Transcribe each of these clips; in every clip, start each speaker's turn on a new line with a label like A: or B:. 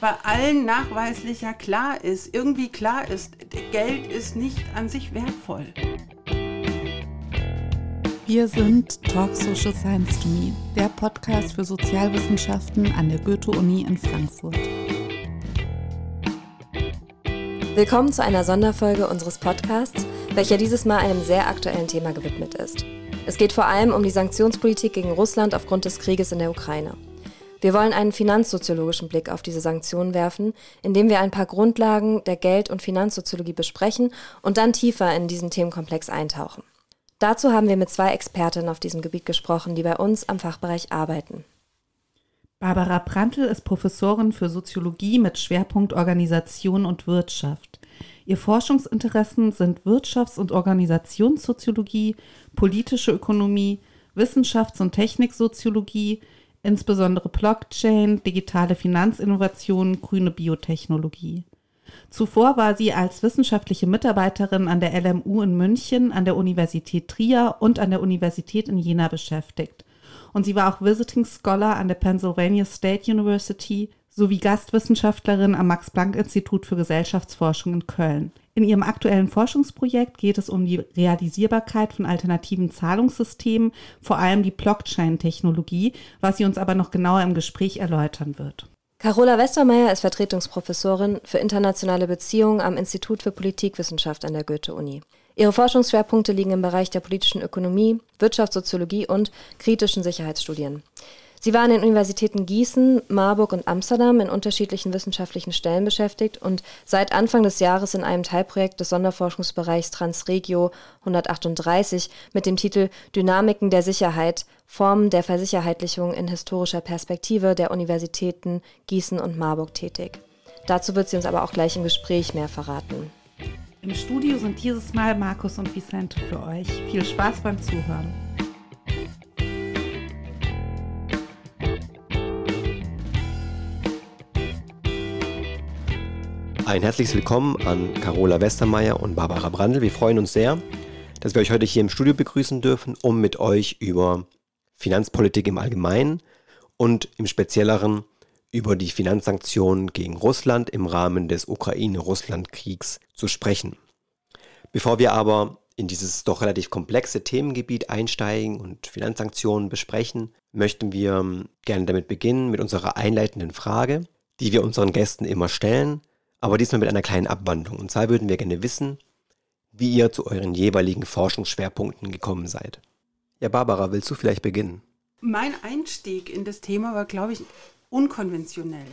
A: bei allen nachweislich ja klar ist, irgendwie klar ist, Geld ist nicht an sich wertvoll.
B: Wir sind Talk Social Science to Me, der Podcast für Sozialwissenschaften an der Goethe-Uni in Frankfurt.
C: Willkommen zu einer Sonderfolge unseres Podcasts, welcher dieses Mal einem sehr aktuellen Thema gewidmet ist. Es geht vor allem um die Sanktionspolitik gegen Russland aufgrund des Krieges in der Ukraine. Wir wollen einen finanzsoziologischen Blick auf diese Sanktionen werfen, indem wir ein paar Grundlagen der Geld- und Finanzsoziologie besprechen und dann tiefer in diesen Themenkomplex eintauchen. Dazu haben wir mit zwei Expertinnen auf diesem Gebiet gesprochen, die bei uns am Fachbereich arbeiten.
B: Barbara Prantl ist Professorin für Soziologie mit Schwerpunkt Organisation und Wirtschaft. Ihr Forschungsinteressen sind Wirtschafts- und Organisationssoziologie, politische Ökonomie, Wissenschafts- und Techniksoziologie, insbesondere Blockchain, digitale Finanzinnovationen, grüne Biotechnologie. Zuvor war sie als wissenschaftliche Mitarbeiterin an der LMU in München, an der Universität Trier und an der Universität in Jena beschäftigt. Und sie war auch Visiting Scholar an der Pennsylvania State University sowie Gastwissenschaftlerin am Max-Planck-Institut für Gesellschaftsforschung in Köln. In ihrem aktuellen Forschungsprojekt geht es um die Realisierbarkeit von alternativen Zahlungssystemen, vor allem die Blockchain-Technologie, was sie uns aber noch genauer im Gespräch erläutern wird.
C: Carola Westermeier ist Vertretungsprofessorin für internationale Beziehungen am Institut für Politikwissenschaft an der Goethe-Uni. Ihre Forschungsschwerpunkte liegen im Bereich der politischen Ökonomie, Wirtschaftssoziologie und kritischen Sicherheitsstudien. Sie war an den Universitäten Gießen, Marburg und Amsterdam in unterschiedlichen wissenschaftlichen Stellen beschäftigt und seit Anfang des Jahres in einem Teilprojekt des Sonderforschungsbereichs Transregio 138 mit dem Titel Dynamiken der Sicherheit, Formen der Versicherheitlichung in historischer Perspektive der Universitäten Gießen und Marburg tätig. Dazu wird sie uns aber auch gleich im Gespräch mehr verraten.
B: Im Studio sind dieses Mal Markus und Vicente für euch. Viel Spaß beim Zuhören.
D: Ein herzliches Willkommen an Carola Westermeier und Barbara Brandl. Wir freuen uns sehr, dass wir euch heute hier im Studio begrüßen dürfen, um mit euch über Finanzpolitik im Allgemeinen und im Spezielleren über die Finanzsanktionen gegen Russland im Rahmen des Ukraine-Russland-Kriegs zu sprechen. Bevor wir aber in dieses doch relativ komplexe Themengebiet einsteigen und Finanzsanktionen besprechen, möchten wir gerne damit beginnen mit unserer einleitenden Frage, die wir unseren Gästen immer stellen aber diesmal mit einer kleinen Abwandlung. Und zwar würden wir gerne wissen, wie ihr zu euren jeweiligen Forschungsschwerpunkten gekommen seid. Ja, Barbara, willst du vielleicht beginnen?
A: Mein Einstieg in das Thema war, glaube ich, unkonventionell.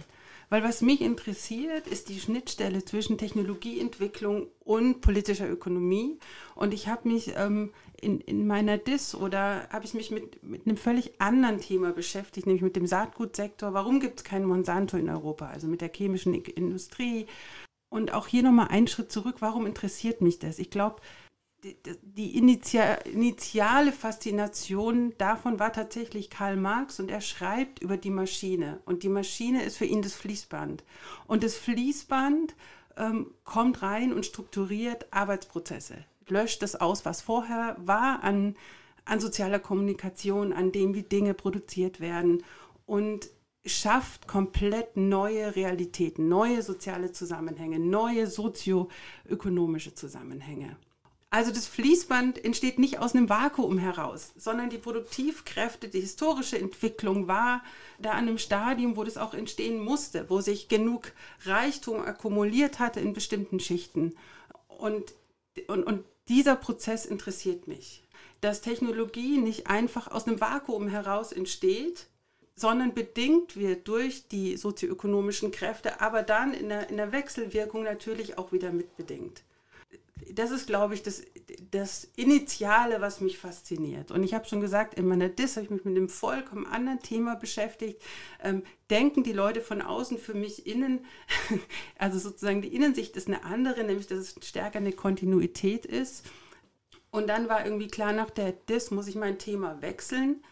A: Weil was mich interessiert, ist die Schnittstelle zwischen Technologieentwicklung und politischer Ökonomie. Und ich habe mich ähm, in, in meiner DIS oder habe ich mich mit, mit einem völlig anderen Thema beschäftigt, nämlich mit dem Saatgutsektor. Warum gibt es kein Monsanto in Europa? Also mit der chemischen Industrie. Und auch hier nochmal einen Schritt zurück. Warum interessiert mich das? Ich glaube, die initiale Faszination davon war tatsächlich Karl Marx und er schreibt über die Maschine. Und die Maschine ist für ihn das Fließband. Und das Fließband ähm, kommt rein und strukturiert Arbeitsprozesse, löscht das aus, was vorher war an, an sozialer Kommunikation, an dem, wie Dinge produziert werden und schafft komplett neue Realitäten, neue soziale Zusammenhänge, neue sozioökonomische Zusammenhänge. Also das Fließband entsteht nicht aus einem Vakuum heraus, sondern die Produktivkräfte, die historische Entwicklung war da an einem Stadium, wo das auch entstehen musste, wo sich genug Reichtum akkumuliert hatte in bestimmten Schichten. Und, und, und dieser Prozess interessiert mich, dass Technologie nicht einfach aus einem Vakuum heraus entsteht, sondern bedingt wird durch die sozioökonomischen Kräfte, aber dann in der, in der Wechselwirkung natürlich auch wieder mitbedingt das ist, glaube ich, das, das Initiale, was mich fasziniert. Und ich habe schon gesagt, in meiner Diss habe ich mich mit einem vollkommen anderen Thema beschäftigt. Ähm, denken die Leute von außen für mich innen, also sozusagen die Innensicht ist eine andere, nämlich dass es stärker eine Kontinuität ist. Und dann war irgendwie klar, nach der Diss muss ich mein Thema wechseln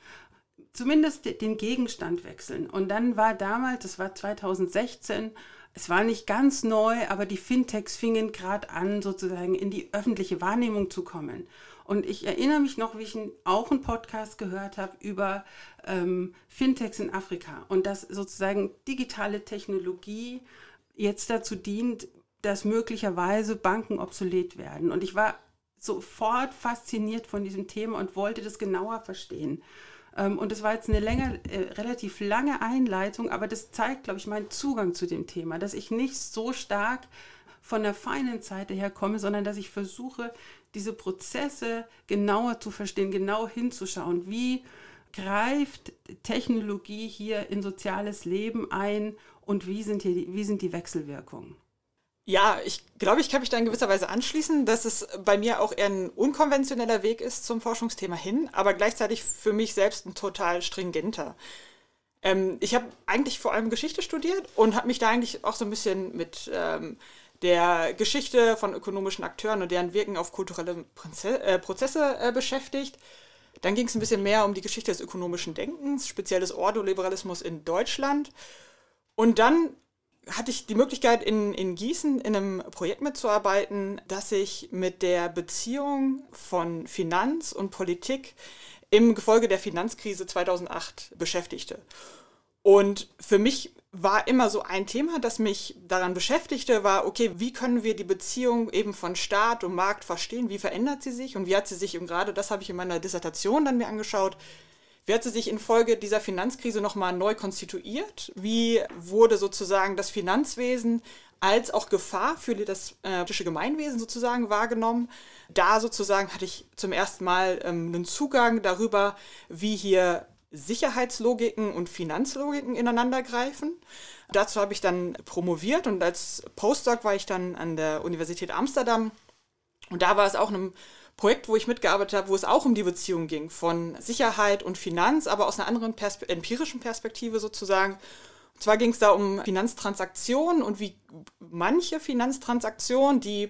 A: zumindest den Gegenstand wechseln. Und dann war damals, das war 2016, es war nicht ganz neu, aber die Fintechs fingen gerade an, sozusagen in die öffentliche Wahrnehmung zu kommen. Und ich erinnere mich noch, wie ich auch einen Podcast gehört habe über ähm, Fintechs in Afrika und dass sozusagen digitale Technologie jetzt dazu dient, dass möglicherweise Banken obsolet werden. Und ich war sofort fasziniert von diesem Thema und wollte das genauer verstehen. Ähm, und das war jetzt eine länger, äh, relativ lange Einleitung, aber das zeigt, glaube ich, meinen Zugang zu dem Thema, dass ich nicht so stark von der Finance-Seite her komme, sondern dass ich versuche, diese Prozesse genauer zu verstehen, genau hinzuschauen. Wie greift Technologie hier in soziales Leben ein und wie sind, hier die, wie sind die Wechselwirkungen?
E: Ja, ich glaube, ich kann mich da in gewisser Weise anschließen, dass es bei mir auch eher ein unkonventioneller Weg ist zum Forschungsthema hin, aber gleichzeitig für mich selbst ein total stringenter. Ähm, ich habe eigentlich vor allem Geschichte studiert und habe mich da eigentlich auch so ein bisschen mit ähm, der Geschichte von ökonomischen Akteuren und deren Wirken auf kulturelle Prozesse, äh, Prozesse äh, beschäftigt. Dann ging es ein bisschen mehr um die Geschichte des ökonomischen Denkens, speziell des Ordoliberalismus in Deutschland. Und dann hatte ich die Möglichkeit, in, in Gießen in einem Projekt mitzuarbeiten, das sich mit der Beziehung von Finanz und Politik im Gefolge der Finanzkrise 2008 beschäftigte. Und für mich war immer so ein Thema, das mich daran beschäftigte, war, okay, wie können wir die Beziehung eben von Staat und Markt verstehen? Wie verändert sie sich? Und wie hat sie sich, und gerade das habe ich in meiner Dissertation dann mir angeschaut, wie hat sie sich infolge dieser Finanzkrise nochmal neu konstituiert? Wie wurde sozusagen das Finanzwesen als auch Gefahr für das äh, politische Gemeinwesen sozusagen wahrgenommen? Da sozusagen hatte ich zum ersten Mal ähm, einen Zugang darüber, wie hier Sicherheitslogiken und Finanzlogiken ineinandergreifen. Dazu habe ich dann promoviert und als Postdoc war ich dann an der Universität Amsterdam. Und da war es auch ein Projekt, wo ich mitgearbeitet habe, wo es auch um die Beziehung ging von Sicherheit und Finanz, aber aus einer anderen Perspe empirischen Perspektive sozusagen. Und zwar ging es da um Finanztransaktionen und wie manche Finanztransaktionen, die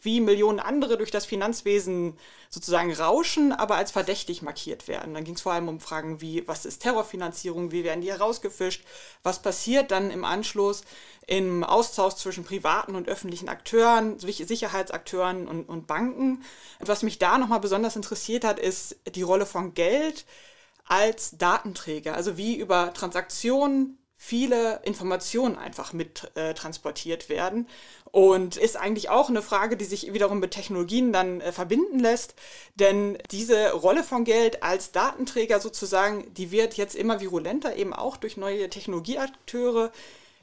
E: wie Millionen andere durch das Finanzwesen sozusagen rauschen, aber als verdächtig markiert werden. Dann ging es vor allem um Fragen wie, was ist Terrorfinanzierung, wie werden die herausgefischt, was passiert dann im Anschluss im Austausch zwischen privaten und öffentlichen Akteuren, Sicherheitsakteuren und, und Banken. Und was mich da nochmal besonders interessiert hat, ist die Rolle von Geld als Datenträger, also wie über Transaktionen viele Informationen einfach mit äh, transportiert werden. Und ist eigentlich auch eine Frage, die sich wiederum mit Technologien dann äh, verbinden lässt. Denn diese Rolle von Geld als Datenträger sozusagen, die wird jetzt immer virulenter, eben auch durch neue Technologieakteure,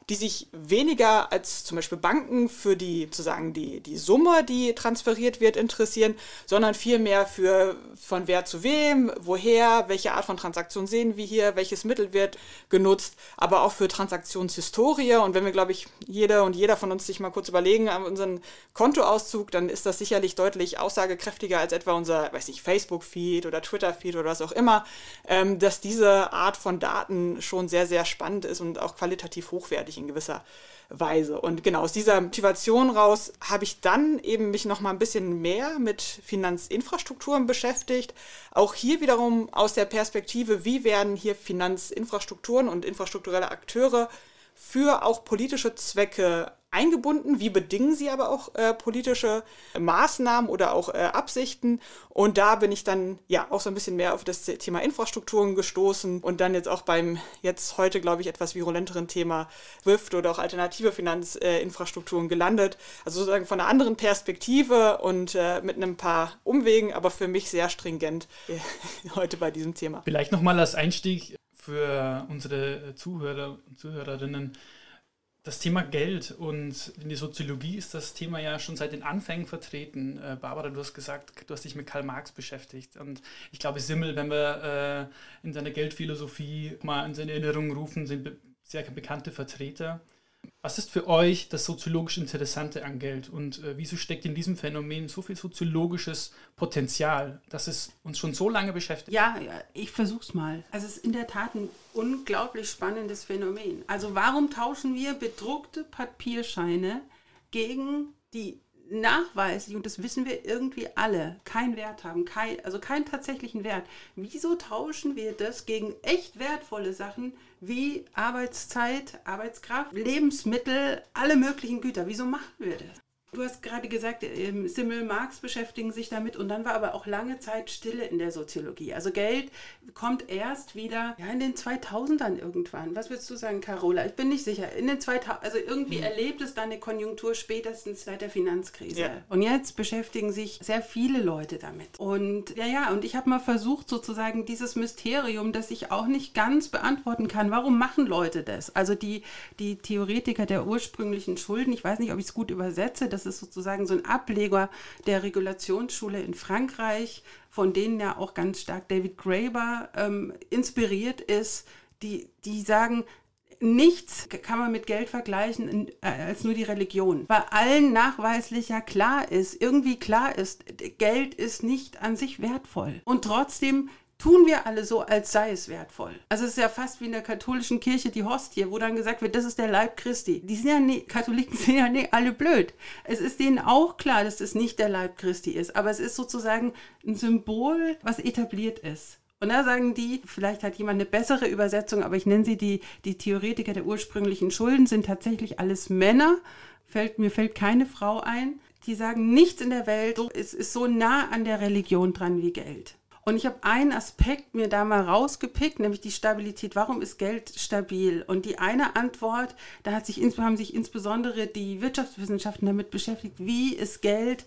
E: die sich weniger als zum Beispiel Banken für die, sozusagen die, die Summe, die transferiert wird, interessieren, sondern vielmehr für von wer zu wem, woher, welche Art von Transaktion sehen wir hier, welches Mittel wird genutzt, aber auch für Transaktionshistorie. Und wenn wir, glaube ich, jede und jeder von uns sich mal kurz überlegen an unseren Kontoauszug, dann ist das sicherlich deutlich aussagekräftiger als etwa unser, weiß ich, Facebook-Feed oder Twitter-Feed oder was auch immer, ähm, dass diese Art von Daten schon sehr, sehr spannend ist und auch qualitativ hochwertig in gewisser Weise. Und genau aus dieser Motivation raus habe ich dann eben mich noch mal ein bisschen mehr mit Finanzinfrastrukturen beschäftigt. Auch hier wiederum aus der Perspektive, wie werden hier Finanzinfrastrukturen und infrastrukturelle Akteure für auch politische Zwecke eingebunden, wie bedingen sie aber auch äh, politische Maßnahmen oder auch äh, Absichten. Und da bin ich dann ja auch so ein bisschen mehr auf das Thema Infrastrukturen gestoßen und dann jetzt auch beim jetzt heute, glaube ich, etwas virulenteren Thema WIFT oder auch alternative Finanzinfrastrukturen äh, gelandet. Also sozusagen von einer anderen Perspektive und äh, mit einem paar Umwegen, aber für mich sehr stringent heute bei diesem Thema.
F: Vielleicht nochmal als Einstieg für unsere Zuhörer und Zuhörerinnen das Thema Geld und in der Soziologie ist das Thema ja schon seit den Anfängen vertreten. Äh, Barbara, du hast gesagt, du hast dich mit Karl Marx beschäftigt. Und ich glaube, Simmel, wenn wir äh, in seiner Geldphilosophie mal in seine Erinnerung rufen, sind sehr bekannte Vertreter. Was ist für euch das soziologisch Interessante an Geld und äh, wieso steckt in diesem Phänomen so viel soziologisches Potenzial, dass es uns schon so lange beschäftigt?
A: Ja, ich versuch's mal. Also es ist in der Tat ein unglaublich spannendes Phänomen. Also warum tauschen wir bedruckte Papierscheine gegen die nachweislich, und das wissen wir irgendwie alle, keinen Wert haben, kein, also keinen tatsächlichen Wert. Wieso tauschen wir das gegen echt wertvolle Sachen wie Arbeitszeit, Arbeitskraft, Lebensmittel, alle möglichen Güter? Wieso machen wir das? Du hast gerade gesagt, ähm, Simmel Marx beschäftigen sich damit und dann war aber auch lange Zeit Stille in der Soziologie. Also Geld kommt erst wieder ja, in den 2000ern irgendwann. Was würdest du sagen, Carola? Ich bin nicht sicher. In den 2000, also irgendwie mhm. erlebt es dann eine Konjunktur spätestens seit der Finanzkrise. Ja. Und jetzt beschäftigen sich sehr viele Leute damit. Und ja, ja, und ich habe mal versucht, sozusagen dieses Mysterium, das ich auch nicht ganz beantworten kann, warum machen Leute das? Also die, die Theoretiker der ursprünglichen Schulden, ich weiß nicht, ob ich es gut übersetze, das ist sozusagen so ein Ableger der Regulationsschule in Frankreich, von denen ja auch ganz stark David Graeber ähm, inspiriert ist, die, die sagen, nichts kann man mit Geld vergleichen äh, als nur die Religion. Weil allen nachweislich ja klar ist, irgendwie klar ist, Geld ist nicht an sich wertvoll. Und trotzdem tun wir alle so, als sei es wertvoll. Also es ist ja fast wie in der katholischen Kirche die Hostie, wo dann gesagt wird, das ist der Leib Christi. Die sind ja nicht, Katholiken sind ja nicht alle blöd. Es ist denen auch klar, dass das nicht der Leib Christi ist, aber es ist sozusagen ein Symbol, was etabliert ist. Und da sagen die, vielleicht hat jemand eine bessere Übersetzung, aber ich nenne sie die, die Theoretiker der ursprünglichen Schulden, sind tatsächlich alles Männer. Fällt, mir fällt keine Frau ein. Die sagen, nichts in der Welt ist, ist so nah an der Religion dran wie Geld. Und ich habe einen Aspekt mir da mal rausgepickt, nämlich die Stabilität. Warum ist Geld stabil? Und die eine Antwort, da hat sich, haben sich insbesondere die Wirtschaftswissenschaften damit beschäftigt, wie ist Geld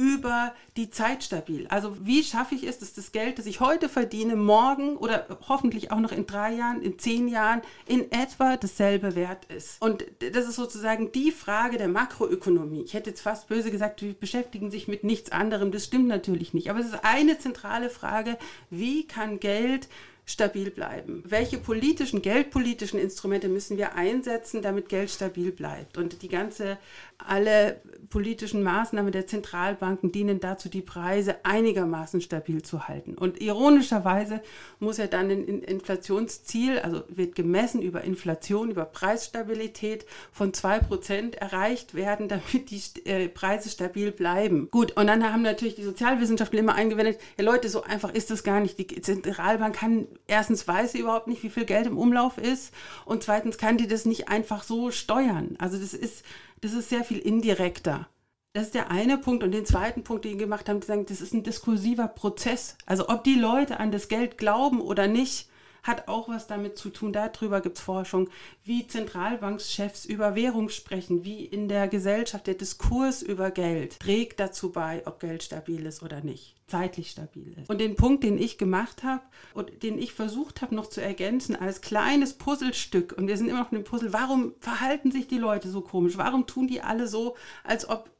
A: über die Zeit stabil. Also wie schaffe ich es, dass das Geld, das ich heute verdiene, morgen oder hoffentlich auch noch in drei Jahren, in zehn Jahren in etwa dasselbe wert ist. Und das ist sozusagen die Frage der Makroökonomie. Ich hätte jetzt fast böse gesagt, wir beschäftigen sich mit nichts anderem. Das stimmt natürlich nicht. Aber es ist eine zentrale Frage, wie kann Geld stabil bleiben? Welche politischen, geldpolitischen Instrumente müssen wir einsetzen, damit Geld stabil bleibt? Und die ganze, alle politischen Maßnahmen der Zentralbanken dienen dazu, die Preise einigermaßen stabil zu halten. Und ironischerweise muss ja dann ein Inflationsziel, also wird gemessen über Inflation, über Preisstabilität von 2% erreicht werden, damit die äh, Preise stabil bleiben. Gut, und dann haben natürlich die Sozialwissenschaftler immer eingewendet, ja Leute, so einfach ist das gar nicht. Die Zentralbank kann erstens weiß sie überhaupt nicht, wie viel Geld im Umlauf ist und zweitens kann die das nicht einfach so steuern. Also das ist, das ist sehr viel indirekter. Das ist der eine Punkt. Und den zweiten Punkt, den die gemacht haben, die sagen, das ist ein diskursiver Prozess. Also ob die Leute an das Geld glauben oder nicht, hat auch was damit zu tun. Darüber gibt es Forschung, wie Zentralbankschefs über Währung sprechen, wie in der Gesellschaft der Diskurs über Geld trägt dazu bei, ob Geld stabil ist oder nicht, zeitlich stabil ist. Und den Punkt, den ich gemacht habe und den ich versucht habe noch zu ergänzen als kleines Puzzlestück, und wir sind immer noch in dem Puzzle, warum verhalten sich die Leute so komisch? Warum tun die alle so, als ob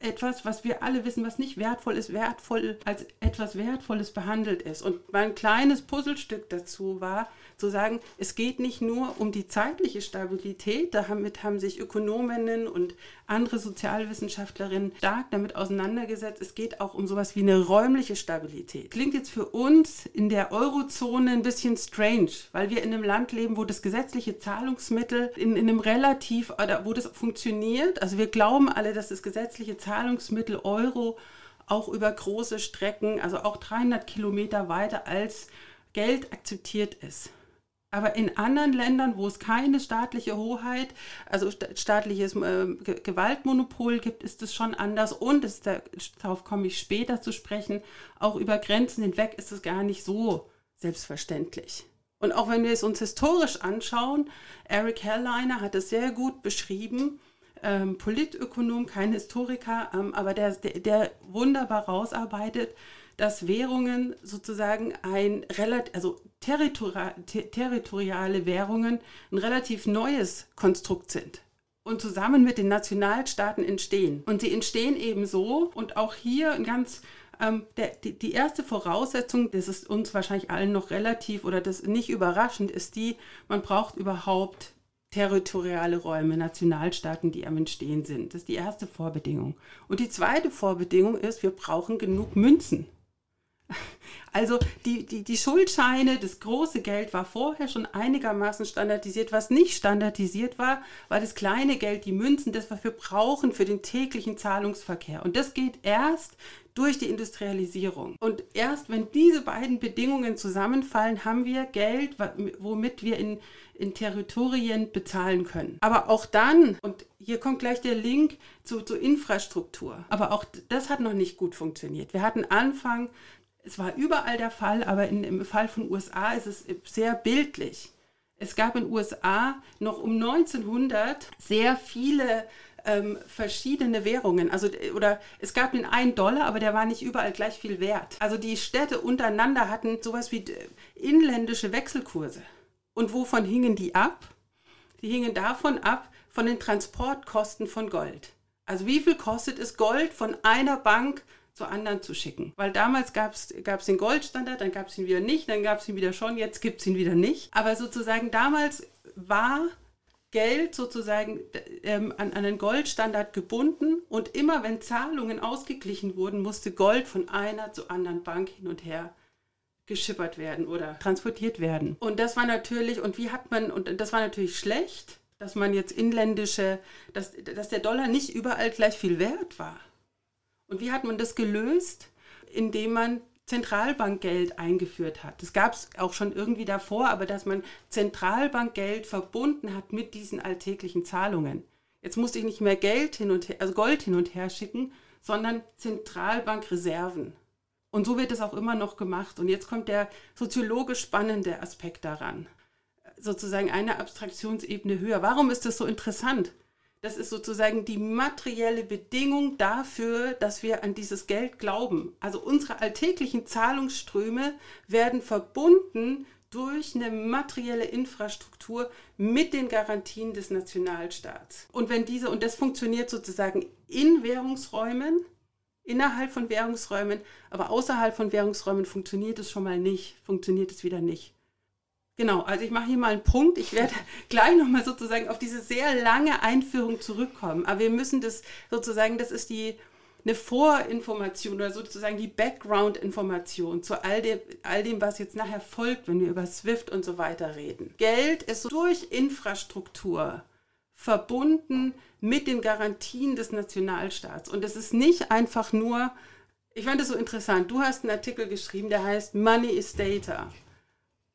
A: etwas, was wir alle wissen, was nicht wertvoll ist, wertvoll als etwas Wertvolles behandelt ist. Und mein kleines Puzzlestück dazu war, zu sagen, es geht nicht nur um die zeitliche Stabilität, damit haben sich Ökonominnen und andere Sozialwissenschaftlerinnen stark damit auseinandergesetzt. Es geht auch um sowas wie eine räumliche Stabilität. Klingt jetzt für uns in der Eurozone ein bisschen strange, weil wir in einem Land leben, wo das gesetzliche Zahlungsmittel in, in einem relativ, oder wo das funktioniert. Also wir glauben alle, dass das gesetzliche Zahlungsmittel Euro auch über große Strecken, also auch 300 Kilometer weiter als Geld akzeptiert ist. Aber in anderen Ländern, wo es keine staatliche Hoheit, also staatliches äh, Gewaltmonopol gibt, ist es schon anders. Und es, darauf komme ich später zu sprechen, auch über Grenzen hinweg ist es gar nicht so selbstverständlich. Und auch wenn wir es uns historisch anschauen, Eric Herrleiner hat es sehr gut beschrieben, ähm, Politökonom, kein Historiker, ähm, aber der, der, der wunderbar rausarbeitet, dass Währungen sozusagen ein relativ, also territori territoriale Währungen ein relativ neues Konstrukt sind und zusammen mit den Nationalstaaten entstehen. Und sie entstehen eben so und auch hier ein ganz ähm, der, die, die, erste Voraussetzung, das ist uns wahrscheinlich allen noch relativ oder das nicht überraschend, ist die, man braucht überhaupt territoriale Räume, Nationalstaaten, die am Entstehen sind. Das ist die erste Vorbedingung. Und die zweite Vorbedingung ist, wir brauchen genug Münzen. Also die, die, die Schuldscheine, das große Geld war vorher schon einigermaßen standardisiert. Was nicht standardisiert war, war das kleine Geld, die Münzen, das wir brauchen für den täglichen Zahlungsverkehr. Und das geht erst durch die Industrialisierung. Und erst wenn diese beiden Bedingungen zusammenfallen, haben wir Geld, womit wir in, in Territorien bezahlen können. Aber auch dann, und hier kommt gleich der Link zu, zur Infrastruktur, aber auch das hat noch nicht gut funktioniert. Wir hatten Anfang es war überall der Fall, aber in, im Fall von USA ist es sehr bildlich. Es gab in USA noch um 1900 sehr viele ähm, verschiedene Währungen. Also, oder es gab den einen Dollar, aber der war nicht überall gleich viel wert. Also die Städte untereinander hatten sowas wie äh, inländische Wechselkurse. Und wovon hingen die ab? Die hingen davon ab, von den Transportkosten von Gold. Also wie viel kostet es Gold von einer Bank zu anderen zu schicken. Weil damals gab es den Goldstandard, dann gab es ihn wieder nicht, dann gab es ihn wieder schon, jetzt gibt es ihn wieder nicht. Aber sozusagen damals war Geld sozusagen ähm, an, einen Goldstandard gebunden und immer wenn Zahlungen ausgeglichen wurden, musste Gold von einer zu anderen Bank hin und her geschippert werden oder transportiert werden. Und das war natürlich, und wie hat man, und das war natürlich schlecht, dass man jetzt inländische, dass, dass der Dollar nicht überall gleich viel wert war. Und wie hat man das gelöst? Indem man Zentralbankgeld eingeführt hat. Das gab es auch schon irgendwie davor, aber dass man Zentralbankgeld verbunden hat mit diesen alltäglichen Zahlungen. Jetzt musste ich nicht mehr Geld hin und her, also Gold hin und her schicken, sondern Zentralbankreserven. Und so wird es auch immer noch gemacht. Und jetzt kommt der soziologisch spannende Aspekt daran. Sozusagen eine Abstraktionsebene höher. Warum ist das so interessant? Das ist sozusagen die materielle Bedingung dafür, dass wir an dieses Geld glauben. Also unsere alltäglichen Zahlungsströme werden verbunden durch eine materielle Infrastruktur mit den Garantien des Nationalstaats. Und wenn diese, und das funktioniert sozusagen in Währungsräumen, innerhalb von Währungsräumen, aber außerhalb von Währungsräumen funktioniert es schon mal nicht, funktioniert es wieder nicht. Genau, also ich mache hier mal einen Punkt. Ich werde gleich nochmal sozusagen auf diese sehr lange Einführung zurückkommen. Aber wir müssen das sozusagen, das ist die eine Vorinformation oder sozusagen die Background-Information zu all dem, all dem, was jetzt nachher folgt, wenn wir über SWIFT und so weiter reden. Geld ist durch Infrastruktur verbunden mit den Garantien des Nationalstaats. Und es ist nicht einfach nur, ich fand es so interessant, du hast einen Artikel geschrieben, der heißt Money is Data.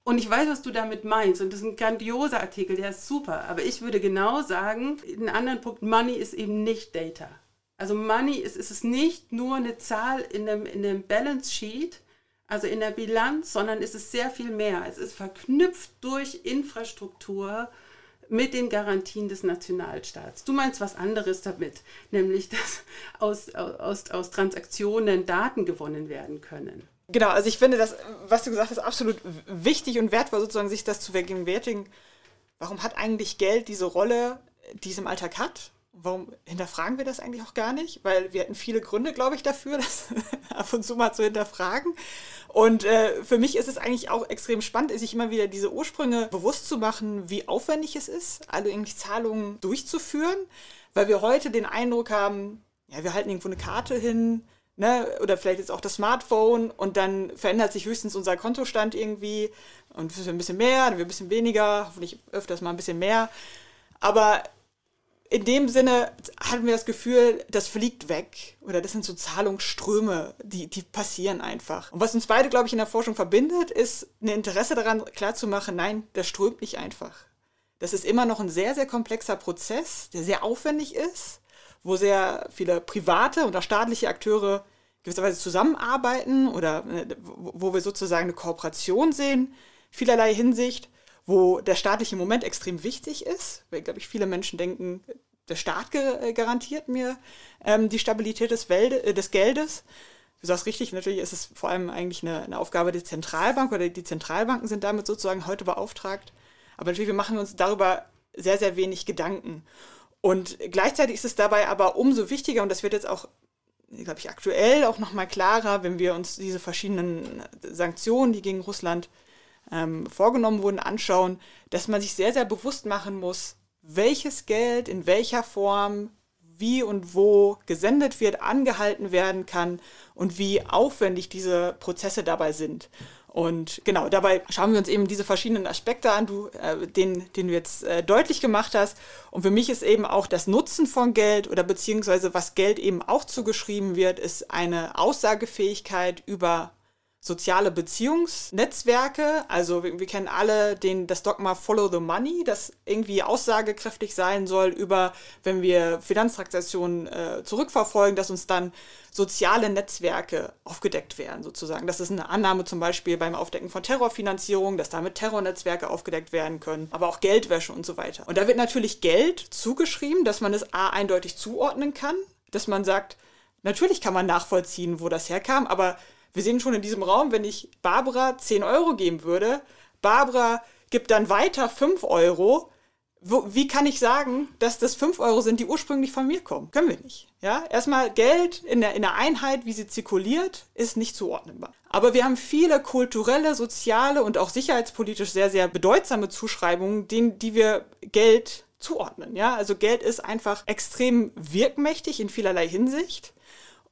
A: Und ich weiß, was du damit meinst. Und das ist ein grandioser Artikel, der ist super. Aber ich würde genau sagen, einen anderen Punkt, Money ist eben nicht Data. Also Money ist, ist es nicht nur eine Zahl in einem, in einem Balance Sheet, also in der Bilanz, sondern es ist sehr viel mehr. Es ist verknüpft durch Infrastruktur mit den Garantien des Nationalstaats. Du meinst was anderes damit, nämlich dass aus, aus, aus Transaktionen Daten gewonnen werden können.
E: Genau, also ich finde das, was du gesagt hast, absolut wichtig und wertvoll, sozusagen sich das zu vergegenwärtigen. Warum hat eigentlich Geld diese Rolle, die es im Alltag hat? Warum hinterfragen wir das eigentlich auch gar nicht? Weil wir hatten viele Gründe, glaube ich, dafür, das ab und zu mal zu hinterfragen. Und äh, für mich ist es eigentlich auch extrem spannend, sich immer wieder diese Ursprünge bewusst zu machen, wie aufwendig es ist, alle irgendwie Zahlungen durchzuführen, weil wir heute den Eindruck haben, ja, wir halten irgendwo eine Karte hin, ne, oder vielleicht jetzt auch das Smartphone und dann verändert sich höchstens unser Kontostand irgendwie und wir ein bisschen mehr, dann wir ein bisschen weniger, hoffentlich öfters mal ein bisschen mehr. Aber in dem Sinne hatten wir das Gefühl, das fliegt weg. Oder das sind so Zahlungsströme, die, die passieren einfach. Und was uns beide, glaube ich, in der Forschung verbindet, ist ein Interesse daran, klarzumachen, nein, das strömt nicht einfach. Das ist immer noch ein sehr, sehr komplexer Prozess, der sehr aufwendig ist, wo sehr viele private oder staatliche Akteure gewisserweise zusammenarbeiten oder äh, wo wir sozusagen eine Kooperation sehen, vielerlei Hinsicht, wo der staatliche Moment extrem wichtig ist, weil, glaube ich, viele Menschen denken, der Staat äh, garantiert mir ähm, die Stabilität des, Welde, äh, des Geldes. Du sagst richtig, natürlich ist es vor allem eigentlich eine, eine, Aufgabe der Zentralbank oder die Zentralbanken sind damit sozusagen heute beauftragt. Aber natürlich, wir machen uns darüber sehr, sehr wenig Gedanken. Und gleichzeitig ist es dabei aber umso wichtiger, und das wird jetzt auch glaube ich, aktuell auch nochmal klarer, wenn wir uns diese verschiedenen Sanktionen, die gegen Russland ähm, vorgenommen wurden, anschauen, dass man sich sehr, sehr bewusst machen muss, welches Geld in welcher Form wie und wo gesendet wird, angehalten werden kann und wie aufwendig diese Prozesse dabei sind. Und genau, dabei schauen wir uns eben diese verschiedenen Aspekte an, du, äh, den, den du jetzt äh, deutlich gemacht hast. Und für mich ist eben auch das Nutzen von Geld oder beziehungsweise was Geld eben auch zugeschrieben wird, ist eine Aussagefähigkeit über soziale Beziehungsnetzwerke. Also wir, wir, kennen alle den, das Dogma Follow the Money, das irgendwie aussagekräftig sein soll über, wenn wir Finanztransaktionen äh, zurückverfolgen, dass uns dann soziale Netzwerke aufgedeckt werden, sozusagen. Das ist eine Annahme zum Beispiel beim Aufdecken von Terrorfinanzierung, dass damit Terrornetzwerke aufgedeckt werden können, aber auch Geldwäsche und so weiter. Und da wird natürlich Geld zugeschrieben, dass man es A eindeutig zuordnen kann, dass man sagt, natürlich kann man nachvollziehen, wo das herkam, aber wir sehen schon in diesem Raum, wenn ich Barbara 10 Euro geben würde, Barbara gibt dann weiter 5 Euro. Wo, wie kann ich sagen, dass das 5 Euro sind, die ursprünglich von mir kommen? Können wir nicht. Ja, erstmal Geld in der, in der Einheit, wie sie zirkuliert, ist nicht zuordnenbar. Aber wir haben viele kulturelle, soziale und auch sicherheitspolitisch sehr, sehr bedeutsame Zuschreibungen, denen, die wir Geld zuordnen. Ja, also Geld ist einfach extrem wirkmächtig in vielerlei Hinsicht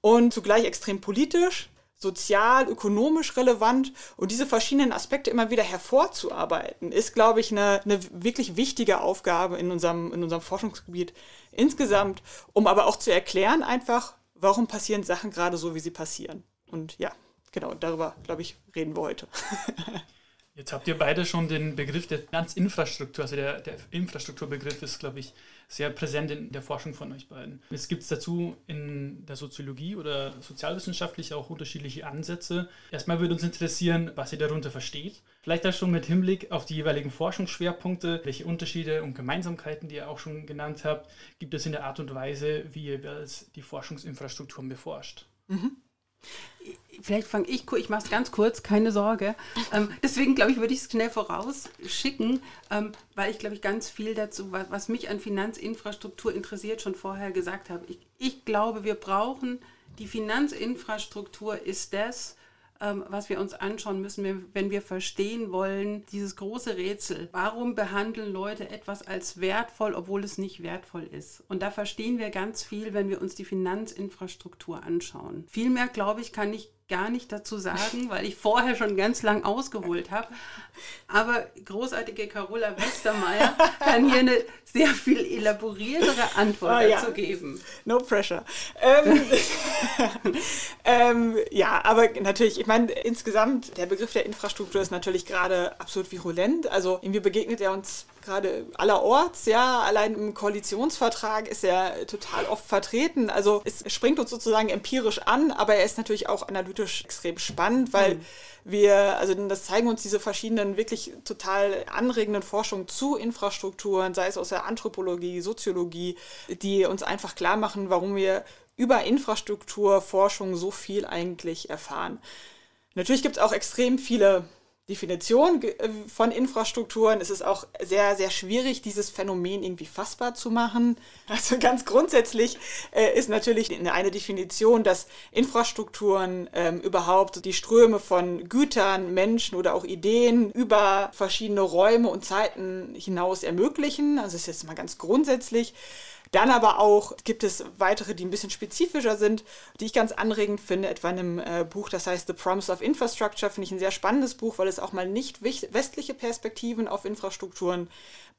E: und zugleich extrem politisch sozial, ökonomisch relevant und diese verschiedenen Aspekte immer wieder hervorzuarbeiten, ist, glaube ich, eine, eine wirklich wichtige Aufgabe in unserem, in unserem Forschungsgebiet insgesamt, um aber auch zu erklären einfach, warum passieren Sachen gerade so, wie sie passieren. Und ja, genau, darüber, glaube ich, reden wir heute.
F: Jetzt habt ihr beide schon den Begriff der Finanzinfrastruktur, also der, der Infrastrukturbegriff ist, glaube ich, sehr präsent in der Forschung von euch beiden. Es gibt dazu in der Soziologie oder sozialwissenschaftlich auch unterschiedliche Ansätze. Erstmal würde uns interessieren, was ihr darunter versteht. Vielleicht auch schon mit Hinblick auf die jeweiligen Forschungsschwerpunkte, welche Unterschiede und Gemeinsamkeiten, die ihr auch schon genannt habt, gibt es in der Art und Weise, wie ihr die Forschungsinfrastrukturen beforscht. Mhm.
A: Vielleicht fange ich, ich mache es ganz kurz, keine Sorge. Ähm, deswegen glaube ich, würde ich es schnell vorausschicken, ähm, weil ich glaube ich ganz viel dazu, was, was, mich an Finanzinfrastruktur interessiert, schon vorher gesagt habe. Ich, ich glaube, wir brauchen die Finanzinfrastruktur ist das, was wir uns anschauen müssen, wenn wir verstehen wollen, dieses große Rätsel. Warum behandeln Leute etwas als wertvoll, obwohl es nicht wertvoll ist? Und da verstehen wir ganz viel, wenn wir uns die Finanzinfrastruktur anschauen. Vielmehr, glaube ich, kann ich gar nicht dazu sagen, weil ich vorher schon ganz lang ausgeholt habe. Aber großartige Carola Westermeier kann hier eine sehr viel elaboriertere Antwort oh, dazu ja. geben.
E: No pressure. Ähm, ähm, ja, aber natürlich, ich meine, insgesamt, der Begriff der Infrastruktur ist natürlich gerade absolut virulent. Also irgendwie begegnet er uns gerade allerorts, ja, allein im Koalitionsvertrag ist er total oft vertreten. Also es springt uns sozusagen empirisch an, aber er ist natürlich auch analytisch extrem spannend, weil mhm. wir, also das zeigen uns diese verschiedenen wirklich total anregenden Forschungen zu Infrastrukturen, sei es aus der Anthropologie, Soziologie, die uns einfach klar machen, warum wir über Infrastrukturforschung so viel eigentlich erfahren. Natürlich gibt es auch extrem viele Definition äh, von Infrastrukturen ist es auch sehr, sehr schwierig, dieses Phänomen irgendwie fassbar zu machen. Also ganz grundsätzlich äh, ist natürlich eine Definition, dass Infrastrukturen ähm, überhaupt die Ströme von Gütern, Menschen oder auch Ideen über verschiedene Räume und Zeiten hinaus ermöglichen. Also ist jetzt mal ganz grundsätzlich. Dann aber auch gibt es weitere, die ein bisschen spezifischer sind, die ich ganz anregend finde, etwa in einem äh, Buch, das heißt The Promise of Infrastructure, finde ich ein sehr spannendes Buch, weil es auch mal nicht westliche Perspektiven auf Infrastrukturen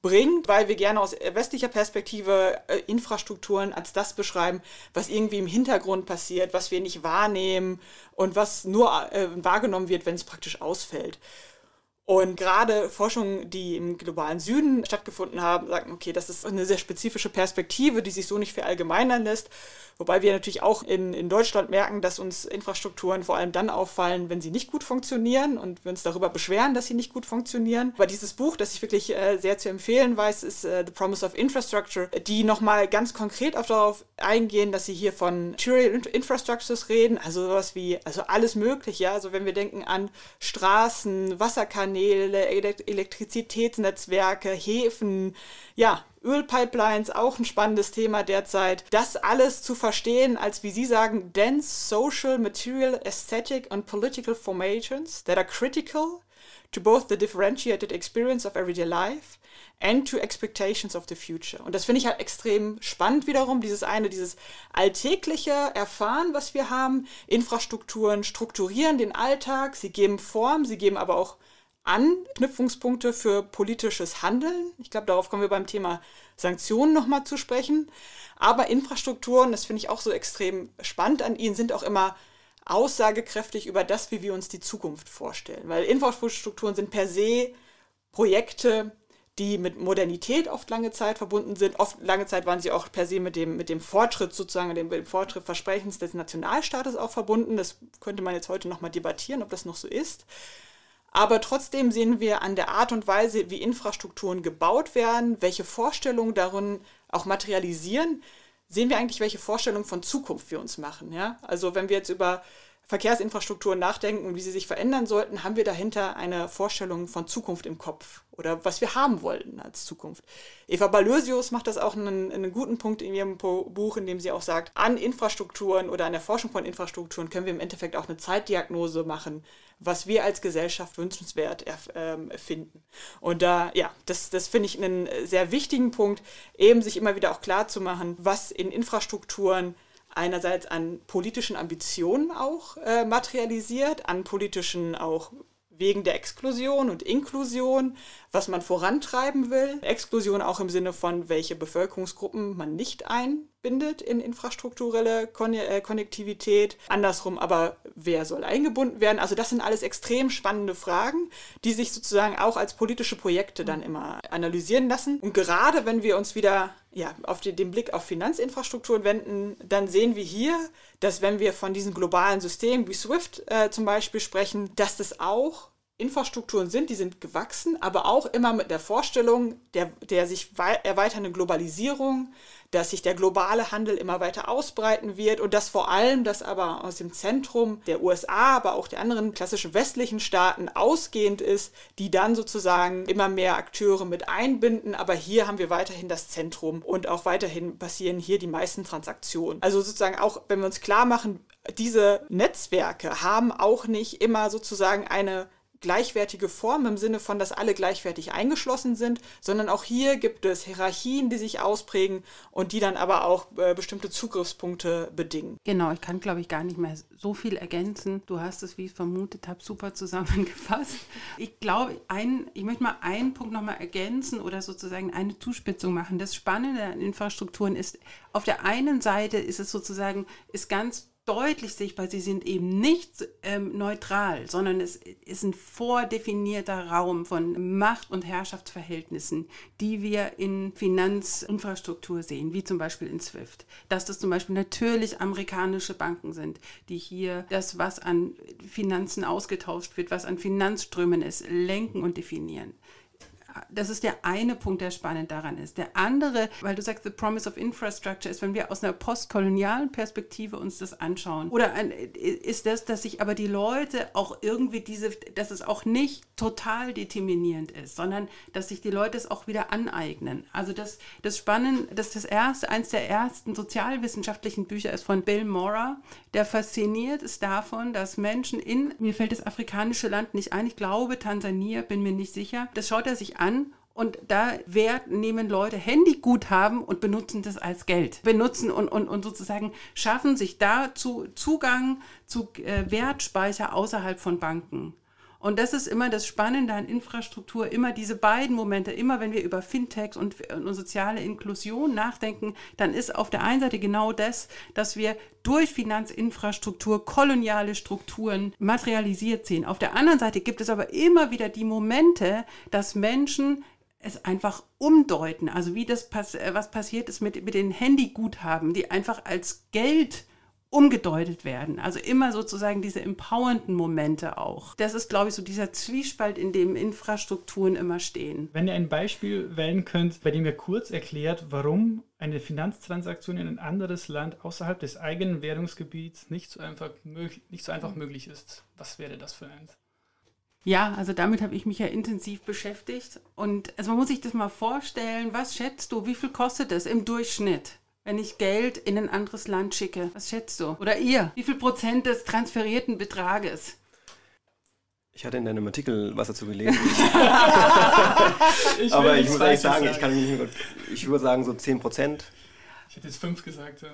E: bringt, weil wir gerne aus westlicher Perspektive äh, Infrastrukturen als das beschreiben, was irgendwie im Hintergrund passiert, was wir nicht wahrnehmen und was nur äh, wahrgenommen wird, wenn es praktisch ausfällt. Und gerade Forschungen, die im globalen Süden stattgefunden haben, sagen, okay, das ist eine sehr spezifische Perspektive, die sich so nicht verallgemeinern lässt. Wobei wir natürlich auch in, in Deutschland merken, dass uns Infrastrukturen vor allem dann auffallen, wenn sie nicht gut funktionieren und wir uns darüber beschweren, dass sie nicht gut funktionieren. Aber dieses Buch, das ich wirklich äh, sehr zu empfehlen weiß, ist äh, The Promise of Infrastructure, die nochmal ganz konkret auch darauf eingehen, dass sie hier von Material Infrastructures reden, also sowas wie, also alles mögliche, ja. Also wenn wir denken an Straßen, Wasserkanäle, Elektrizitätsnetzwerke, Häfen, ja, Ölpipelines, auch ein spannendes Thema derzeit. Das alles zu verstehen als, wie Sie sagen, dense social, material, aesthetic and political formations that are critical to both the differentiated experience of everyday life and to expectations of the future. Und das finde ich halt extrem spannend wiederum, dieses eine, dieses alltägliche Erfahren, was wir haben. Infrastrukturen strukturieren den Alltag, sie geben Form, sie geben aber auch Anknüpfungspunkte für politisches Handeln. Ich glaube, darauf kommen wir beim Thema Sanktionen nochmal zu sprechen. Aber Infrastrukturen, das finde ich auch so extrem spannend an ihnen, sind auch immer aussagekräftig über das, wie wir uns die Zukunft vorstellen. Weil Infrastrukturen sind per se Projekte, die mit Modernität oft lange Zeit verbunden sind. Oft lange Zeit waren sie auch per se mit dem, mit dem Fortschritt sozusagen, dem, dem Fortschritt Versprechens des Nationalstaates auch verbunden. Das könnte man jetzt heute nochmal debattieren, ob das noch so ist. Aber trotzdem sehen wir an der Art und Weise, wie Infrastrukturen gebaut werden, welche Vorstellungen darin auch materialisieren, sehen wir eigentlich, welche Vorstellungen von Zukunft wir uns machen. Ja? Also wenn wir jetzt über Verkehrsinfrastrukturen nachdenken und wie sie sich verändern sollten, haben wir dahinter eine Vorstellung von Zukunft im Kopf oder was wir haben wollten als Zukunft. Eva Balösius macht das auch einen, einen guten Punkt in ihrem Buch, in dem sie auch sagt, an Infrastrukturen oder an der Forschung von Infrastrukturen können wir im Endeffekt auch eine Zeitdiagnose machen, was wir als Gesellschaft wünschenswert ähm, finden. Und da, ja, das, das finde ich einen sehr wichtigen Punkt, eben sich immer wieder auch klar zu machen, was in Infrastrukturen einerseits an politischen Ambitionen auch äh, materialisiert, an politischen auch wegen der Exklusion und Inklusion, was man vorantreiben will. Exklusion auch im Sinne von, welche Bevölkerungsgruppen man nicht einbindet in infrastrukturelle Kon äh, Konnektivität. Andersrum aber, wer soll eingebunden werden? Also das sind alles extrem spannende Fragen, die sich sozusagen auch als politische Projekte dann immer analysieren lassen. Und gerade wenn wir uns wieder ja, auf die, den Blick auf Finanzinfrastrukturen wenden, dann sehen wir hier, dass wenn wir von diesen globalen Systemen wie SWIFT äh, zum Beispiel sprechen, dass das auch Infrastrukturen sind, die sind gewachsen, aber auch immer mit der Vorstellung der, der sich erweiternden Globalisierung, dass sich der globale Handel immer weiter ausbreiten wird und dass vor allem das aber aus dem Zentrum der USA, aber auch der anderen klassischen westlichen Staaten ausgehend ist, die dann sozusagen immer mehr Akteure mit einbinden. Aber hier haben wir weiterhin das Zentrum und auch weiterhin passieren hier die meisten Transaktionen. Also sozusagen auch, wenn wir uns klar machen, diese Netzwerke haben auch nicht immer sozusagen eine gleichwertige Form im Sinne von, dass alle gleichwertig eingeschlossen sind, sondern auch hier gibt es Hierarchien, die sich ausprägen und die dann aber auch äh, bestimmte Zugriffspunkte bedingen.
A: Genau, ich kann, glaube ich, gar nicht mehr so viel ergänzen. Du hast es, wie ich vermutet habe, super zusammengefasst. Ich glaube, ich möchte mal einen Punkt nochmal ergänzen oder sozusagen eine Zuspitzung machen. Das Spannende an Infrastrukturen ist, auf der einen Seite ist es sozusagen, ist ganz deutlich sichtbar, sie sind eben nicht ähm, neutral, sondern es ist ein vordefinierter Raum von Macht- und Herrschaftsverhältnissen, die wir in Finanzinfrastruktur sehen, wie zum Beispiel in SWIFT. Dass das zum Beispiel natürlich amerikanische Banken sind, die hier das, was an Finanzen ausgetauscht wird, was an Finanzströmen ist, lenken und definieren das ist der eine Punkt, der spannend daran ist. Der andere, weil du sagst, the promise of infrastructure ist, wenn wir aus einer postkolonialen Perspektive uns das anschauen. Oder ist das, dass sich aber die Leute auch irgendwie diese, dass es auch nicht total determinierend ist, sondern dass sich die Leute es auch wieder aneignen. Also das, das Spannende, dass das erste, eins der ersten sozialwissenschaftlichen Bücher ist von Bill Mora, der fasziniert ist davon, dass Menschen in, mir fällt das afrikanische Land nicht ein, ich glaube Tansania, bin mir nicht sicher, das schaut er sich an und da Wert nehmen Leute Handyguthaben und benutzen das als Geld. Benutzen und, und, und sozusagen schaffen sich dazu Zugang zu äh, Wertspeicher außerhalb von Banken. Und das ist immer das Spannende an Infrastruktur, immer diese beiden Momente, immer wenn wir über Fintechs und, und, soziale Inklusion nachdenken, dann ist auf der einen Seite genau das, dass wir durch Finanzinfrastruktur koloniale Strukturen materialisiert sehen. Auf der anderen Seite gibt es aber immer wieder die Momente, dass Menschen es einfach umdeuten. Also wie das, was passiert ist mit, mit den Handyguthaben, die einfach als Geld umgedeutet werden. Also immer sozusagen diese empowernden Momente auch. Das ist, glaube ich, so dieser Zwiespalt, in dem Infrastrukturen immer stehen.
F: Wenn ihr ein Beispiel wählen könnt, bei dem ihr kurz erklärt, warum eine Finanztransaktion in ein anderes Land außerhalb des eigenen Währungsgebiets nicht so einfach, nicht so einfach möglich ist, was wäre das für eins?
A: Ja, also damit habe ich mich ja intensiv beschäftigt. Und also man muss sich das mal vorstellen, was schätzt du, wie viel kostet das im Durchschnitt? Wenn ich Geld in ein anderes Land schicke? Was schätzt du? Oder ihr? Wie viel Prozent des transferierten Betrages?
D: Ich hatte in deinem Artikel was dazu gelesen. ich aber ich muss ehrlich sagen, sagen, ich kann nicht mehr, ich würde sagen so 10 Prozent.
F: Ich hätte jetzt 5 gesagt.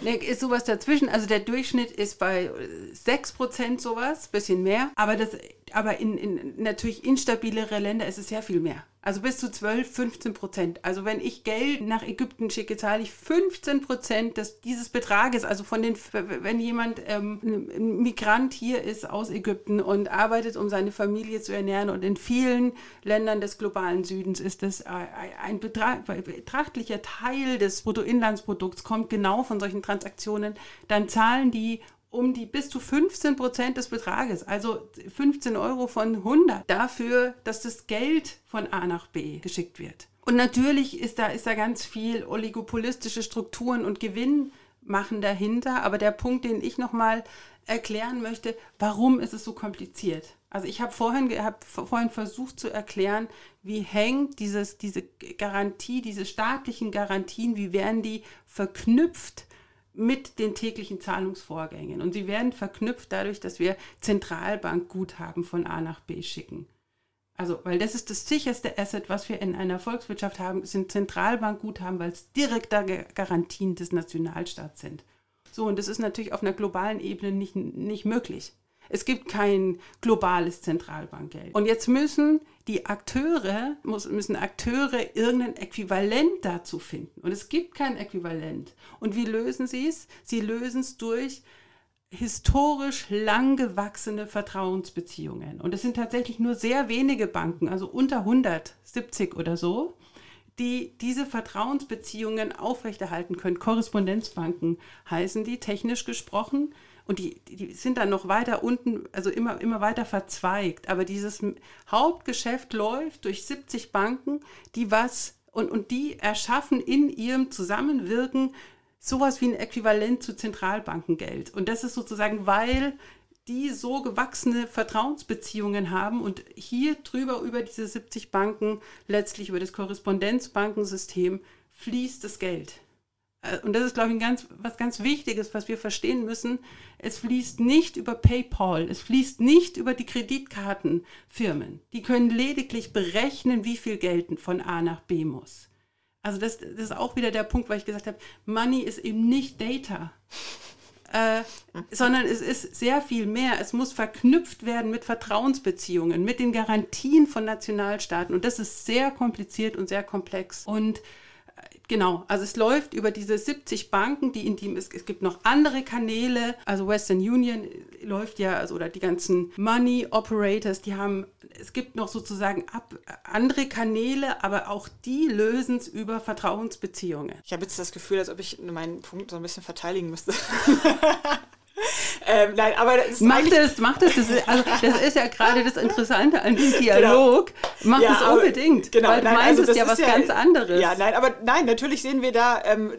A: Ne, ist sowas dazwischen. Also der Durchschnitt ist bei 6 Prozent sowas, bisschen mehr. Aber, das, aber in, in natürlich instabilere Länder ist es sehr viel mehr. Also bis zu 12, 15 Prozent. Also wenn ich Geld nach Ägypten schicke, zahle ich 15 Prozent dieses Betrages. Also von den, wenn jemand ähm, ein Migrant hier ist aus Ägypten und arbeitet, um seine Familie zu ernähren und in vielen Ländern des globalen Südens ist das ein betrachtlicher Teil des Bruttoinlandsprodukts kommt genau von solchen Transaktionen, dann zahlen die um die bis zu 15 Prozent des Betrages, also 15 Euro von 100, dafür, dass das Geld von A nach B geschickt wird. Und natürlich ist da, ist da ganz viel oligopolistische Strukturen und Gewinn machen dahinter. Aber der Punkt, den ich nochmal erklären möchte, warum ist es so kompliziert? Also ich habe vorhin, hab vorhin versucht zu erklären, wie hängt dieses, diese Garantie, diese staatlichen Garantien, wie werden die verknüpft mit den täglichen Zahlungsvorgängen. Und sie werden verknüpft dadurch, dass wir Zentralbankguthaben von A nach B schicken. Also, weil das ist das sicherste Asset, was wir in einer Volkswirtschaft haben, sind Zentralbankguthaben, weil es direkte Garantien des Nationalstaats sind. So, und das ist natürlich auf einer globalen Ebene nicht, nicht möglich. Es gibt kein globales Zentralbankgeld. Und jetzt müssen die Akteure, müssen Akteure irgendein Äquivalent dazu finden. Und es gibt kein Äquivalent. Und wie lösen sie es? Sie lösen es durch historisch lang gewachsene Vertrauensbeziehungen. Und es sind tatsächlich nur sehr wenige Banken, also unter 170 oder so, die diese Vertrauensbeziehungen aufrechterhalten können. Korrespondenzbanken heißen die technisch gesprochen. Und die, die sind dann noch weiter unten, also immer, immer weiter verzweigt. Aber dieses Hauptgeschäft läuft durch 70 Banken, die was und, und die erschaffen in ihrem Zusammenwirken sowas wie ein Äquivalent zu Zentralbankengeld. Und das ist sozusagen, weil die so gewachsene Vertrauensbeziehungen haben und hier drüber über diese 70 Banken, letztlich über das Korrespondenzbankensystem, fließt das Geld. Äh, und das ist, glaube ich, ein ganz, was ganz Wichtiges, was wir verstehen müssen. Es fließt nicht über PayPal, es fließt nicht über die Kreditkartenfirmen. Die können lediglich berechnen, wie viel Geld von A nach B muss. Also das, das ist auch wieder der Punkt, weil ich gesagt habe, Money ist eben nicht Data. Äh, sondern es ist sehr viel mehr. Es muss verknüpft werden mit Vertrauensbeziehungen, mit den Garantien von Nationalstaaten. Und das ist sehr kompliziert und sehr komplex. Und Genau, also es läuft über diese 70 Banken, die in die, es, es gibt noch andere Kanäle, also Western Union läuft ja, also oder die ganzen Money Operators, die haben, es gibt noch sozusagen ab, andere Kanäle, aber auch die lösen es über Vertrauensbeziehungen.
E: Ich habe jetzt das Gefühl, als ob ich meinen Punkt so ein bisschen verteidigen müsste.
A: Ähm, nein, aber das macht es, macht es. Das ist, also das ist ja gerade das Interessante an dem Dialog. Genau. Macht ja, es unbedingt.
E: Genau,
A: weil du
E: nein,
A: meinst
E: also
A: es ja was ja, ganz anderes.
E: Ja, nein, aber nein, natürlich sehen wir da ähm,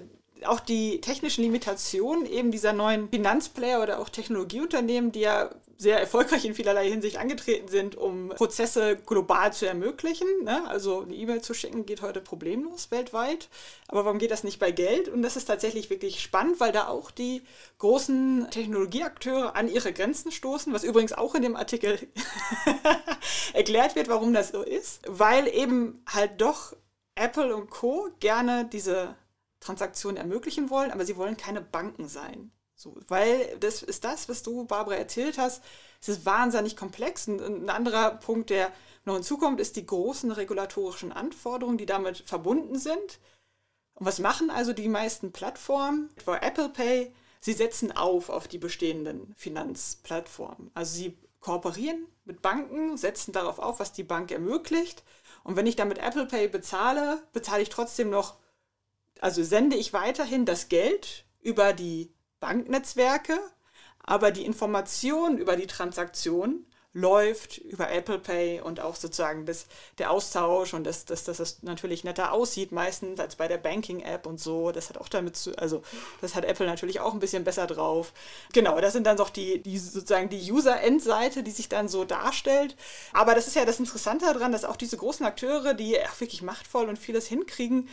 E: auch die technischen Limitationen eben dieser neuen Finanzplayer oder auch Technologieunternehmen, die ja sehr erfolgreich in vielerlei Hinsicht angetreten sind, um Prozesse global zu ermöglichen. Ne? Also eine E-Mail zu schicken geht heute problemlos weltweit. Aber warum geht das nicht bei Geld? Und das ist tatsächlich wirklich spannend, weil da auch die großen Technologieakteure an ihre Grenzen stoßen, was übrigens auch in dem Artikel erklärt wird, warum das so ist. Weil eben halt doch Apple und Co. gerne diese Transaktionen ermöglichen wollen, aber sie wollen keine Banken sein. So, weil das ist das, was du, Barbara, erzählt hast. Es ist wahnsinnig komplex. Und ein anderer Punkt, der noch hinzukommt, ist die großen regulatorischen Anforderungen, die damit verbunden sind. Und was machen also die meisten Plattformen? Etwa Apple Pay, sie setzen auf auf die bestehenden Finanzplattformen. Also sie kooperieren mit Banken, setzen darauf auf, was die Bank ermöglicht. Und wenn ich dann mit Apple Pay bezahle, bezahle ich trotzdem noch also sende ich weiterhin das Geld über die Banknetzwerke, aber die Information über die Transaktion läuft über Apple Pay und auch sozusagen das, der Austausch und dass das, das, das natürlich netter aussieht, meistens als bei der Banking-App und so. Das hat auch damit zu, also das hat Apple natürlich auch ein bisschen besser drauf. Genau, das sind dann doch die, die sozusagen die User-End-Seite, die sich dann so darstellt. Aber das ist ja das Interessante daran, dass auch diese großen Akteure, die auch wirklich machtvoll und vieles hinkriegen,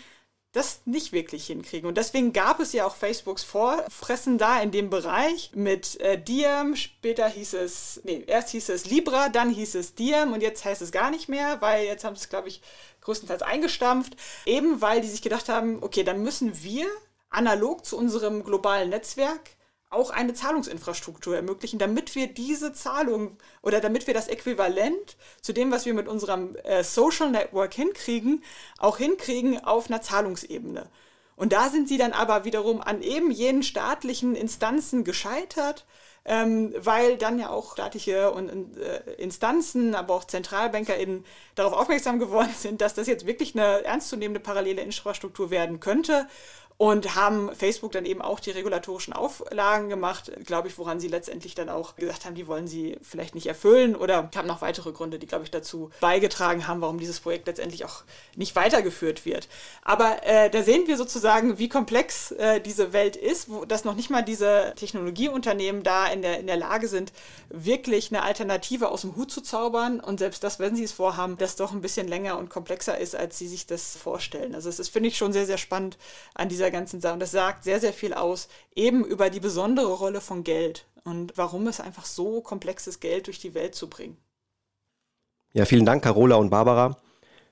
E: das nicht wirklich hinkriegen. Und deswegen gab es ja auch Facebooks Vorfressen da in dem Bereich mit äh, Diem, später hieß es, nee, erst hieß es Libra, dann hieß es Diem und jetzt heißt es gar nicht mehr, weil jetzt haben es, glaube ich, größtenteils eingestampft, eben weil die sich gedacht haben, okay, dann müssen wir analog zu unserem globalen Netzwerk auch eine Zahlungsinfrastruktur ermöglichen, damit wir diese Zahlung oder damit wir das Äquivalent zu dem, was wir mit unserem äh, Social Network hinkriegen, auch hinkriegen auf einer Zahlungsebene. Und da sind sie dann aber wiederum an eben jenen staatlichen Instanzen gescheitert, ähm, weil dann ja auch staatliche und, äh, Instanzen, aber auch ZentralbankerInnen darauf aufmerksam geworden sind, dass das jetzt wirklich eine ernstzunehmende parallele Infrastruktur werden könnte und haben Facebook dann eben auch die regulatorischen Auflagen gemacht, glaube ich, woran sie letztendlich dann auch gesagt haben, die wollen sie vielleicht nicht erfüllen oder haben noch weitere Gründe, die, glaube ich, dazu beigetragen haben, warum dieses Projekt letztendlich auch nicht weitergeführt wird. Aber äh, da sehen wir sozusagen, wie komplex äh, diese Welt ist, wo, dass noch nicht mal diese Technologieunternehmen da in der, in der Lage sind, wirklich eine Alternative aus dem Hut zu zaubern und selbst das, wenn sie es vorhaben, das doch ein bisschen länger und komplexer ist, als sie sich das vorstellen. Also es ist, finde ich, schon sehr, sehr spannend an dieser dieser ganzen Sache. Und das sagt sehr, sehr viel aus, eben über die besondere Rolle von Geld und warum es einfach so komplex ist, Geld durch die Welt zu bringen.
D: Ja, vielen Dank, Carola und Barbara,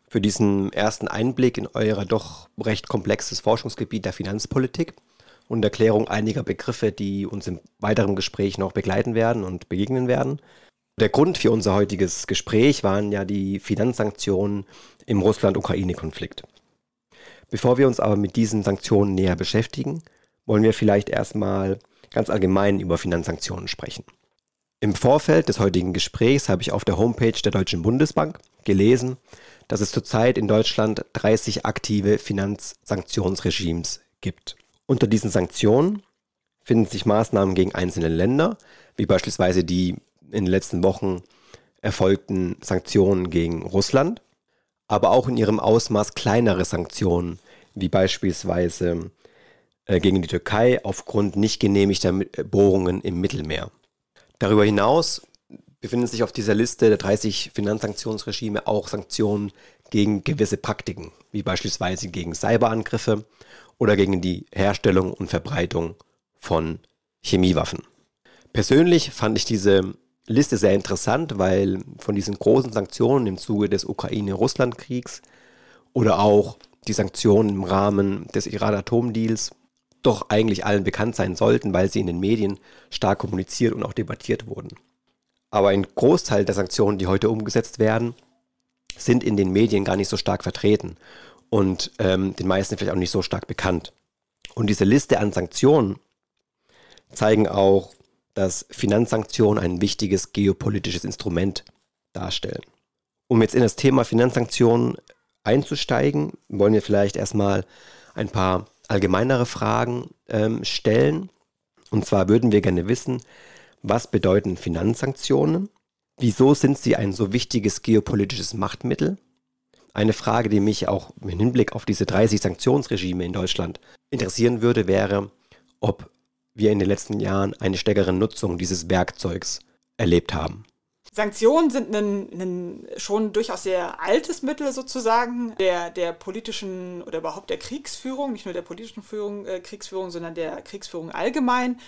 D: für diesen ersten Einblick in euer doch recht komplexes Forschungsgebiet der Finanzpolitik und Erklärung einiger Begriffe, die uns im weiteren Gespräch noch begleiten werden und begegnen werden. Der Grund für unser heutiges Gespräch waren ja die Finanzsanktionen im Russland-Ukraine-Konflikt. Bevor wir uns aber mit diesen Sanktionen näher beschäftigen, wollen wir vielleicht erstmal ganz allgemein über Finanzsanktionen sprechen. Im Vorfeld des heutigen Gesprächs habe ich auf der Homepage der Deutschen Bundesbank gelesen, dass es zurzeit in Deutschland 30 aktive Finanzsanktionsregimes gibt. Unter diesen Sanktionen finden sich Maßnahmen gegen einzelne Länder, wie beispielsweise die in den letzten Wochen erfolgten Sanktionen gegen Russland, aber auch in ihrem Ausmaß kleinere Sanktionen wie beispielsweise äh, gegen die Türkei aufgrund nicht genehmigter äh, Bohrungen im Mittelmeer. Darüber hinaus befinden sich auf dieser Liste der 30 Finanzsanktionsregime auch Sanktionen gegen gewisse Praktiken, wie beispielsweise gegen Cyberangriffe oder gegen die Herstellung und Verbreitung von Chemiewaffen. Persönlich fand ich diese Liste sehr interessant, weil von diesen großen Sanktionen im Zuge des Ukraine-Russland-Kriegs oder auch die Sanktionen im Rahmen des Iran-Atomdeals doch eigentlich allen bekannt sein sollten, weil sie in den Medien stark kommuniziert und auch debattiert wurden. Aber ein Großteil der Sanktionen, die heute umgesetzt werden, sind in den Medien gar nicht so stark vertreten und ähm, den meisten vielleicht auch nicht so stark bekannt. Und diese Liste an Sanktionen zeigen auch, dass Finanzsanktionen ein wichtiges geopolitisches Instrument darstellen. Um jetzt in das Thema Finanzsanktionen einzusteigen, wollen wir vielleicht erstmal ein paar allgemeinere Fragen ähm, stellen. Und zwar würden wir gerne wissen, was bedeuten Finanzsanktionen? Wieso sind sie ein so wichtiges geopolitisches Machtmittel? Eine Frage, die mich auch im Hinblick auf diese 30 Sanktionsregime in Deutschland interessieren würde, wäre, ob wir in den letzten Jahren eine stärkere Nutzung dieses Werkzeugs erlebt haben.
E: Sanktionen sind ein, ein schon durchaus sehr altes Mittel sozusagen der, der politischen oder überhaupt der Kriegsführung, nicht nur der politischen Führung, äh, Kriegsführung, sondern der Kriegsführung allgemein.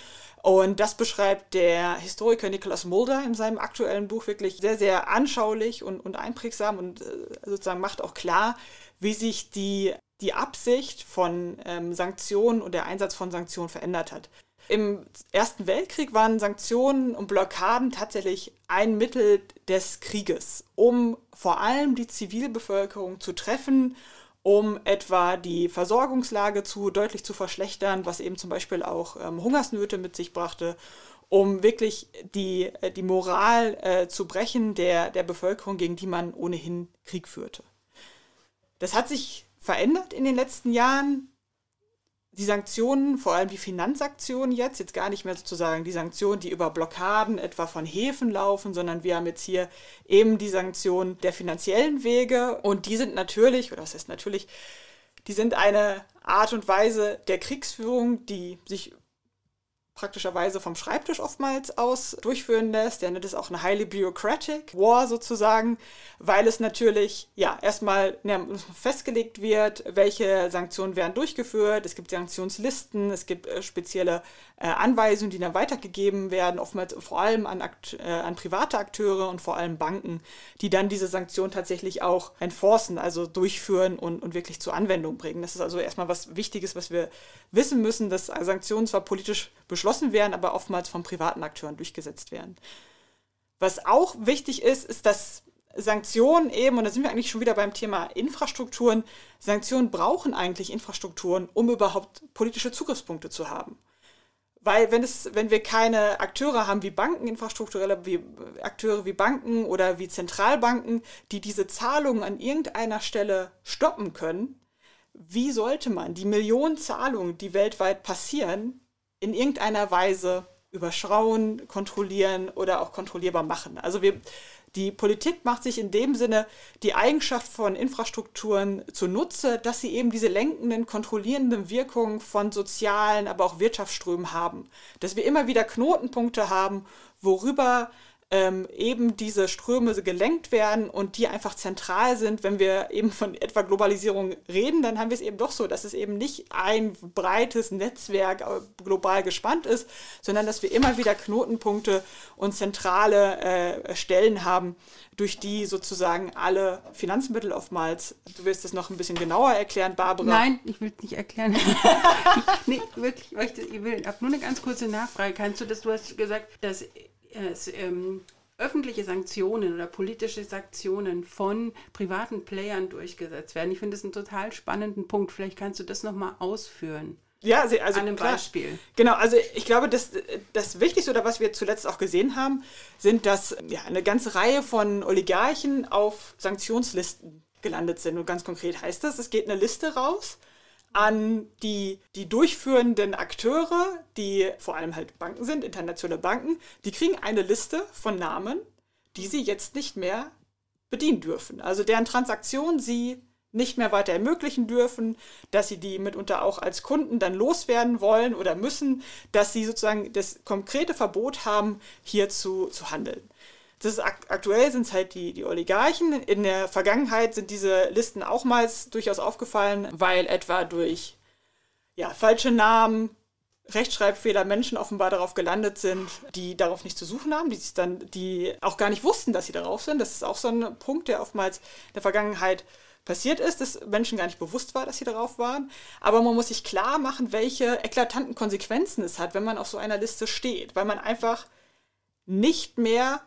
E: Und das beschreibt der Historiker Nicholas Mulder in seinem aktuellen Buch wirklich sehr, sehr anschaulich und, und einprägsam und äh, sozusagen macht auch klar, wie sich die, die Absicht von ähm, Sanktionen und der Einsatz von Sanktionen verändert hat. Im Ersten Weltkrieg waren Sanktionen und Blockaden tatsächlich ein Mittel des Krieges, um vor allem die Zivilbevölkerung zu treffen, um etwa die Versorgungslage zu deutlich zu verschlechtern, was eben zum Beispiel auch ähm, Hungersnöte mit sich brachte, um wirklich die, äh, die Moral äh, zu brechen der, der Bevölkerung, gegen die man ohnehin Krieg führte. Das hat sich verändert in den letzten Jahren die Sanktionen, vor allem die Finanzaktionen jetzt, jetzt gar nicht mehr sozusagen die Sanktionen, die über Blockaden etwa von Häfen laufen, sondern wir haben jetzt hier eben die Sanktionen der finanziellen Wege. Und die sind natürlich, oder was heißt natürlich, die sind eine Art und Weise der Kriegsführung, die sich praktischerweise vom Schreibtisch oftmals aus durchführen lässt. Der nennt es auch eine highly bureaucratic war sozusagen, weil es natürlich ja erstmal festgelegt wird, welche Sanktionen werden durchgeführt. Es gibt Sanktionslisten, es gibt äh, spezielle äh, Anweisungen, die dann weitergegeben werden, oftmals vor allem an, Akt, äh, an private Akteure und vor allem Banken, die dann diese Sanktionen tatsächlich auch enforcen, also durchführen und, und wirklich zur Anwendung bringen. Das ist also erstmal was Wichtiges, was wir wissen müssen, dass Sanktionen zwar politisch beschlossen werden, aber oftmals von privaten Akteuren durchgesetzt werden. Was auch wichtig ist, ist, dass Sanktionen eben, und da sind wir eigentlich schon wieder beim Thema Infrastrukturen, Sanktionen brauchen eigentlich Infrastrukturen, um überhaupt politische Zugriffspunkte zu haben. Weil wenn, es, wenn wir keine Akteure haben wie Banken, infrastrukturelle wie Akteure wie Banken oder wie Zentralbanken, die diese Zahlungen an irgendeiner Stelle stoppen können, wie sollte man die Millionen Zahlungen, die weltweit passieren, in irgendeiner Weise überschrauen, kontrollieren oder auch kontrollierbar machen. Also wir, die Politik macht sich in dem Sinne die Eigenschaft von Infrastrukturen zunutze, dass sie eben diese lenkenden, kontrollierenden Wirkungen von sozialen, aber auch Wirtschaftsströmen haben. Dass wir immer wieder Knotenpunkte haben, worüber ähm, eben diese Ströme gelenkt werden und die einfach zentral sind. Wenn wir eben von etwa Globalisierung reden, dann haben wir es eben doch so, dass es eben nicht ein breites Netzwerk äh, global gespannt ist, sondern dass wir immer wieder Knotenpunkte und zentrale äh, Stellen haben, durch die sozusagen alle Finanzmittel oftmals, du wirst es noch ein bisschen genauer erklären, Barbara.
A: Nein, ich will es nicht erklären. ich, nee, wirklich, ich will, ich habe nur eine ganz kurze Nachfrage. Kannst du das, du hast gesagt, dass öffentliche Sanktionen oder politische Sanktionen von privaten Playern durchgesetzt werden. Ich finde das einen total spannenden Punkt. Vielleicht kannst du das nochmal ausführen.
E: Ja, also an
A: einem klar. Beispiel.
E: Genau, also ich glaube, das, das Wichtigste oder was wir zuletzt auch gesehen haben, sind, dass ja, eine ganze Reihe von Oligarchen auf Sanktionslisten gelandet sind. Und ganz konkret heißt das, es geht eine Liste raus an die, die durchführenden Akteure, die vor allem halt Banken sind, internationale Banken, die kriegen eine Liste von Namen, die sie jetzt nicht mehr bedienen dürfen. Also deren Transaktionen sie nicht mehr weiter ermöglichen dürfen, dass sie die mitunter auch als Kunden dann loswerden wollen oder müssen, dass sie sozusagen das konkrete Verbot haben, hier zu, zu handeln. Das ist aktuell sind es halt die, die Oligarchen. In der Vergangenheit sind diese Listen auch mal durchaus aufgefallen, weil etwa durch ja, falsche Namen, Rechtschreibfehler Menschen offenbar darauf gelandet sind, die darauf nicht zu suchen haben, die sich dann, die auch gar nicht wussten, dass sie darauf sind. Das ist auch so ein Punkt, der oftmals in der Vergangenheit passiert ist, dass Menschen gar nicht bewusst war, dass sie darauf waren. Aber man muss sich klar machen, welche eklatanten Konsequenzen es hat, wenn man auf so einer Liste steht, weil man einfach nicht mehr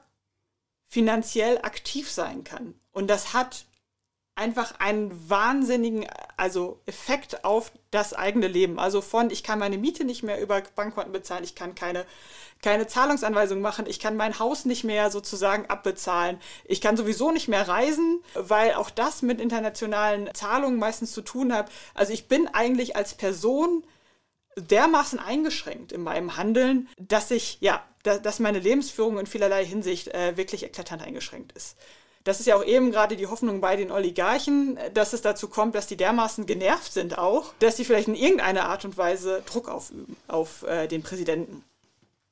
E: finanziell aktiv sein kann. Und das hat einfach einen wahnsinnigen also Effekt auf das eigene Leben. Also von, ich kann meine Miete nicht mehr über Bankkonten bezahlen, ich kann keine, keine Zahlungsanweisung machen, ich kann mein Haus nicht mehr sozusagen abbezahlen, ich kann sowieso nicht mehr reisen, weil auch das mit internationalen Zahlungen meistens zu tun hat. Also ich bin eigentlich als Person dermaßen eingeschränkt in meinem Handeln, dass ich, ja, da, dass meine Lebensführung in vielerlei Hinsicht äh, wirklich eklatant eingeschränkt ist. Das ist ja auch eben gerade die Hoffnung bei den Oligarchen, dass es dazu kommt, dass die dermaßen genervt sind auch, dass sie vielleicht in irgendeiner Art und Weise Druck aufüben auf äh, den Präsidenten.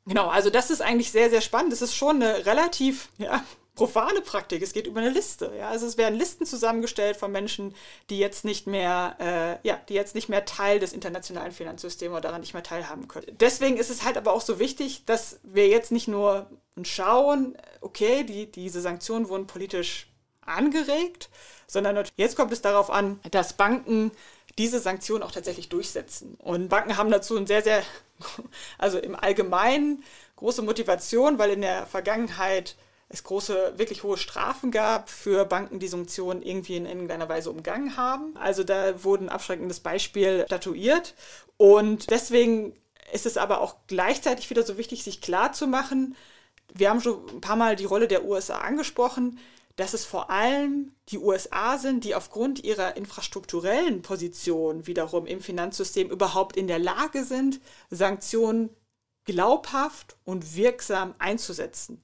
E: Genau, also das ist eigentlich sehr, sehr spannend. Das ist schon eine relativ, ja, profane Praktik. Es geht über eine Liste. Ja? Also es werden Listen zusammengestellt von Menschen, die jetzt nicht mehr, äh, ja, die jetzt nicht mehr Teil des internationalen Finanzsystems oder daran nicht mehr teilhaben können. Deswegen ist es halt aber auch so wichtig, dass wir jetzt nicht nur schauen, okay, die, diese Sanktionen wurden politisch angeregt, sondern jetzt kommt es darauf an, dass Banken diese Sanktionen auch tatsächlich durchsetzen. Und Banken haben dazu ein sehr, sehr, also im Allgemeinen große Motivation, weil in der Vergangenheit es große, wirklich hohe Strafen gab für Banken, die Sanktionen irgendwie in irgendeiner Weise umgangen haben. Also da wurde ein abschreckendes Beispiel statuiert. Und deswegen ist es aber auch gleichzeitig wieder so wichtig, sich klarzumachen, wir haben schon ein paar Mal die Rolle der USA angesprochen, dass es vor allem die USA sind, die aufgrund ihrer infrastrukturellen Position wiederum im Finanzsystem überhaupt in der Lage sind, Sanktionen glaubhaft und wirksam einzusetzen.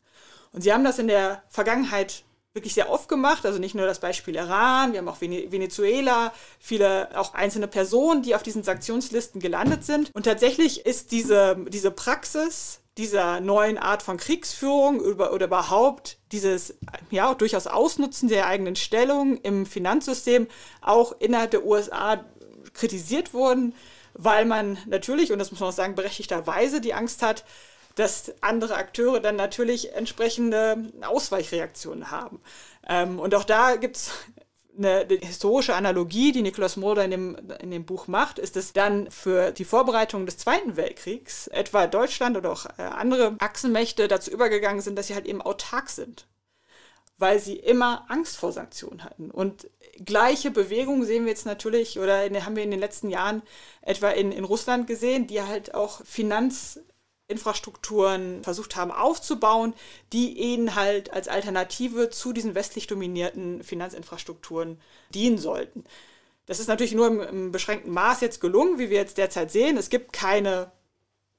E: Und sie haben das in der Vergangenheit wirklich sehr oft gemacht. Also nicht nur das Beispiel Iran, wir haben auch Venezuela, viele auch einzelne Personen, die auf diesen Sanktionslisten gelandet sind. Und tatsächlich ist diese, diese Praxis dieser neuen Art von Kriegsführung über, oder überhaupt dieses ja durchaus Ausnutzen der eigenen Stellung im Finanzsystem auch innerhalb der USA kritisiert worden, weil man natürlich, und das muss man auch sagen, berechtigterweise die Angst hat, dass andere Akteure dann natürlich entsprechende Ausweichreaktionen haben. Ähm, und auch da gibt es eine, eine, historische Analogie, die Nikolaus Mulder in dem, in dem Buch macht, ist es dann für die Vorbereitung des Zweiten Weltkriegs, etwa Deutschland oder auch äh, andere Achsenmächte dazu übergegangen sind, dass sie halt eben autark sind, weil sie immer Angst vor Sanktionen hatten. Und gleiche Bewegungen sehen wir jetzt natürlich oder in, haben wir in den letzten Jahren etwa in, in Russland gesehen, die halt auch Finanz Infrastrukturen versucht haben aufzubauen, die ihnen halt als Alternative zu diesen westlich dominierten Finanzinfrastrukturen dienen sollten. Das ist natürlich nur im, im beschränkten Maß jetzt gelungen, wie wir jetzt derzeit sehen. Es gibt keine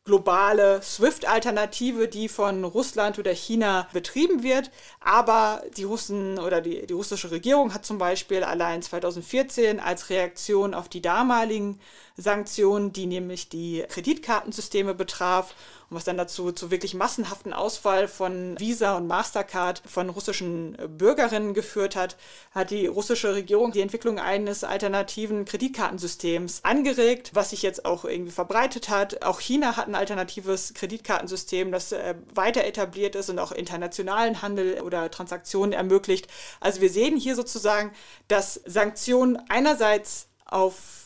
E: globale SWIFT-Alternative, die von Russland oder China betrieben wird. Aber die Russen oder die, die russische Regierung hat zum Beispiel allein 2014 als Reaktion auf die damaligen Sanktionen, die nämlich die Kreditkartensysteme betraf und was dann dazu zu wirklich massenhaften Ausfall von Visa und Mastercard von russischen Bürgerinnen geführt hat, hat die russische Regierung die Entwicklung eines alternativen Kreditkartensystems angeregt, was sich jetzt auch irgendwie verbreitet hat. Auch China hat ein alternatives Kreditkartensystem, das äh, weiter etabliert ist und auch internationalen Handel oder Transaktionen ermöglicht. Also wir sehen hier sozusagen, dass Sanktionen einerseits auf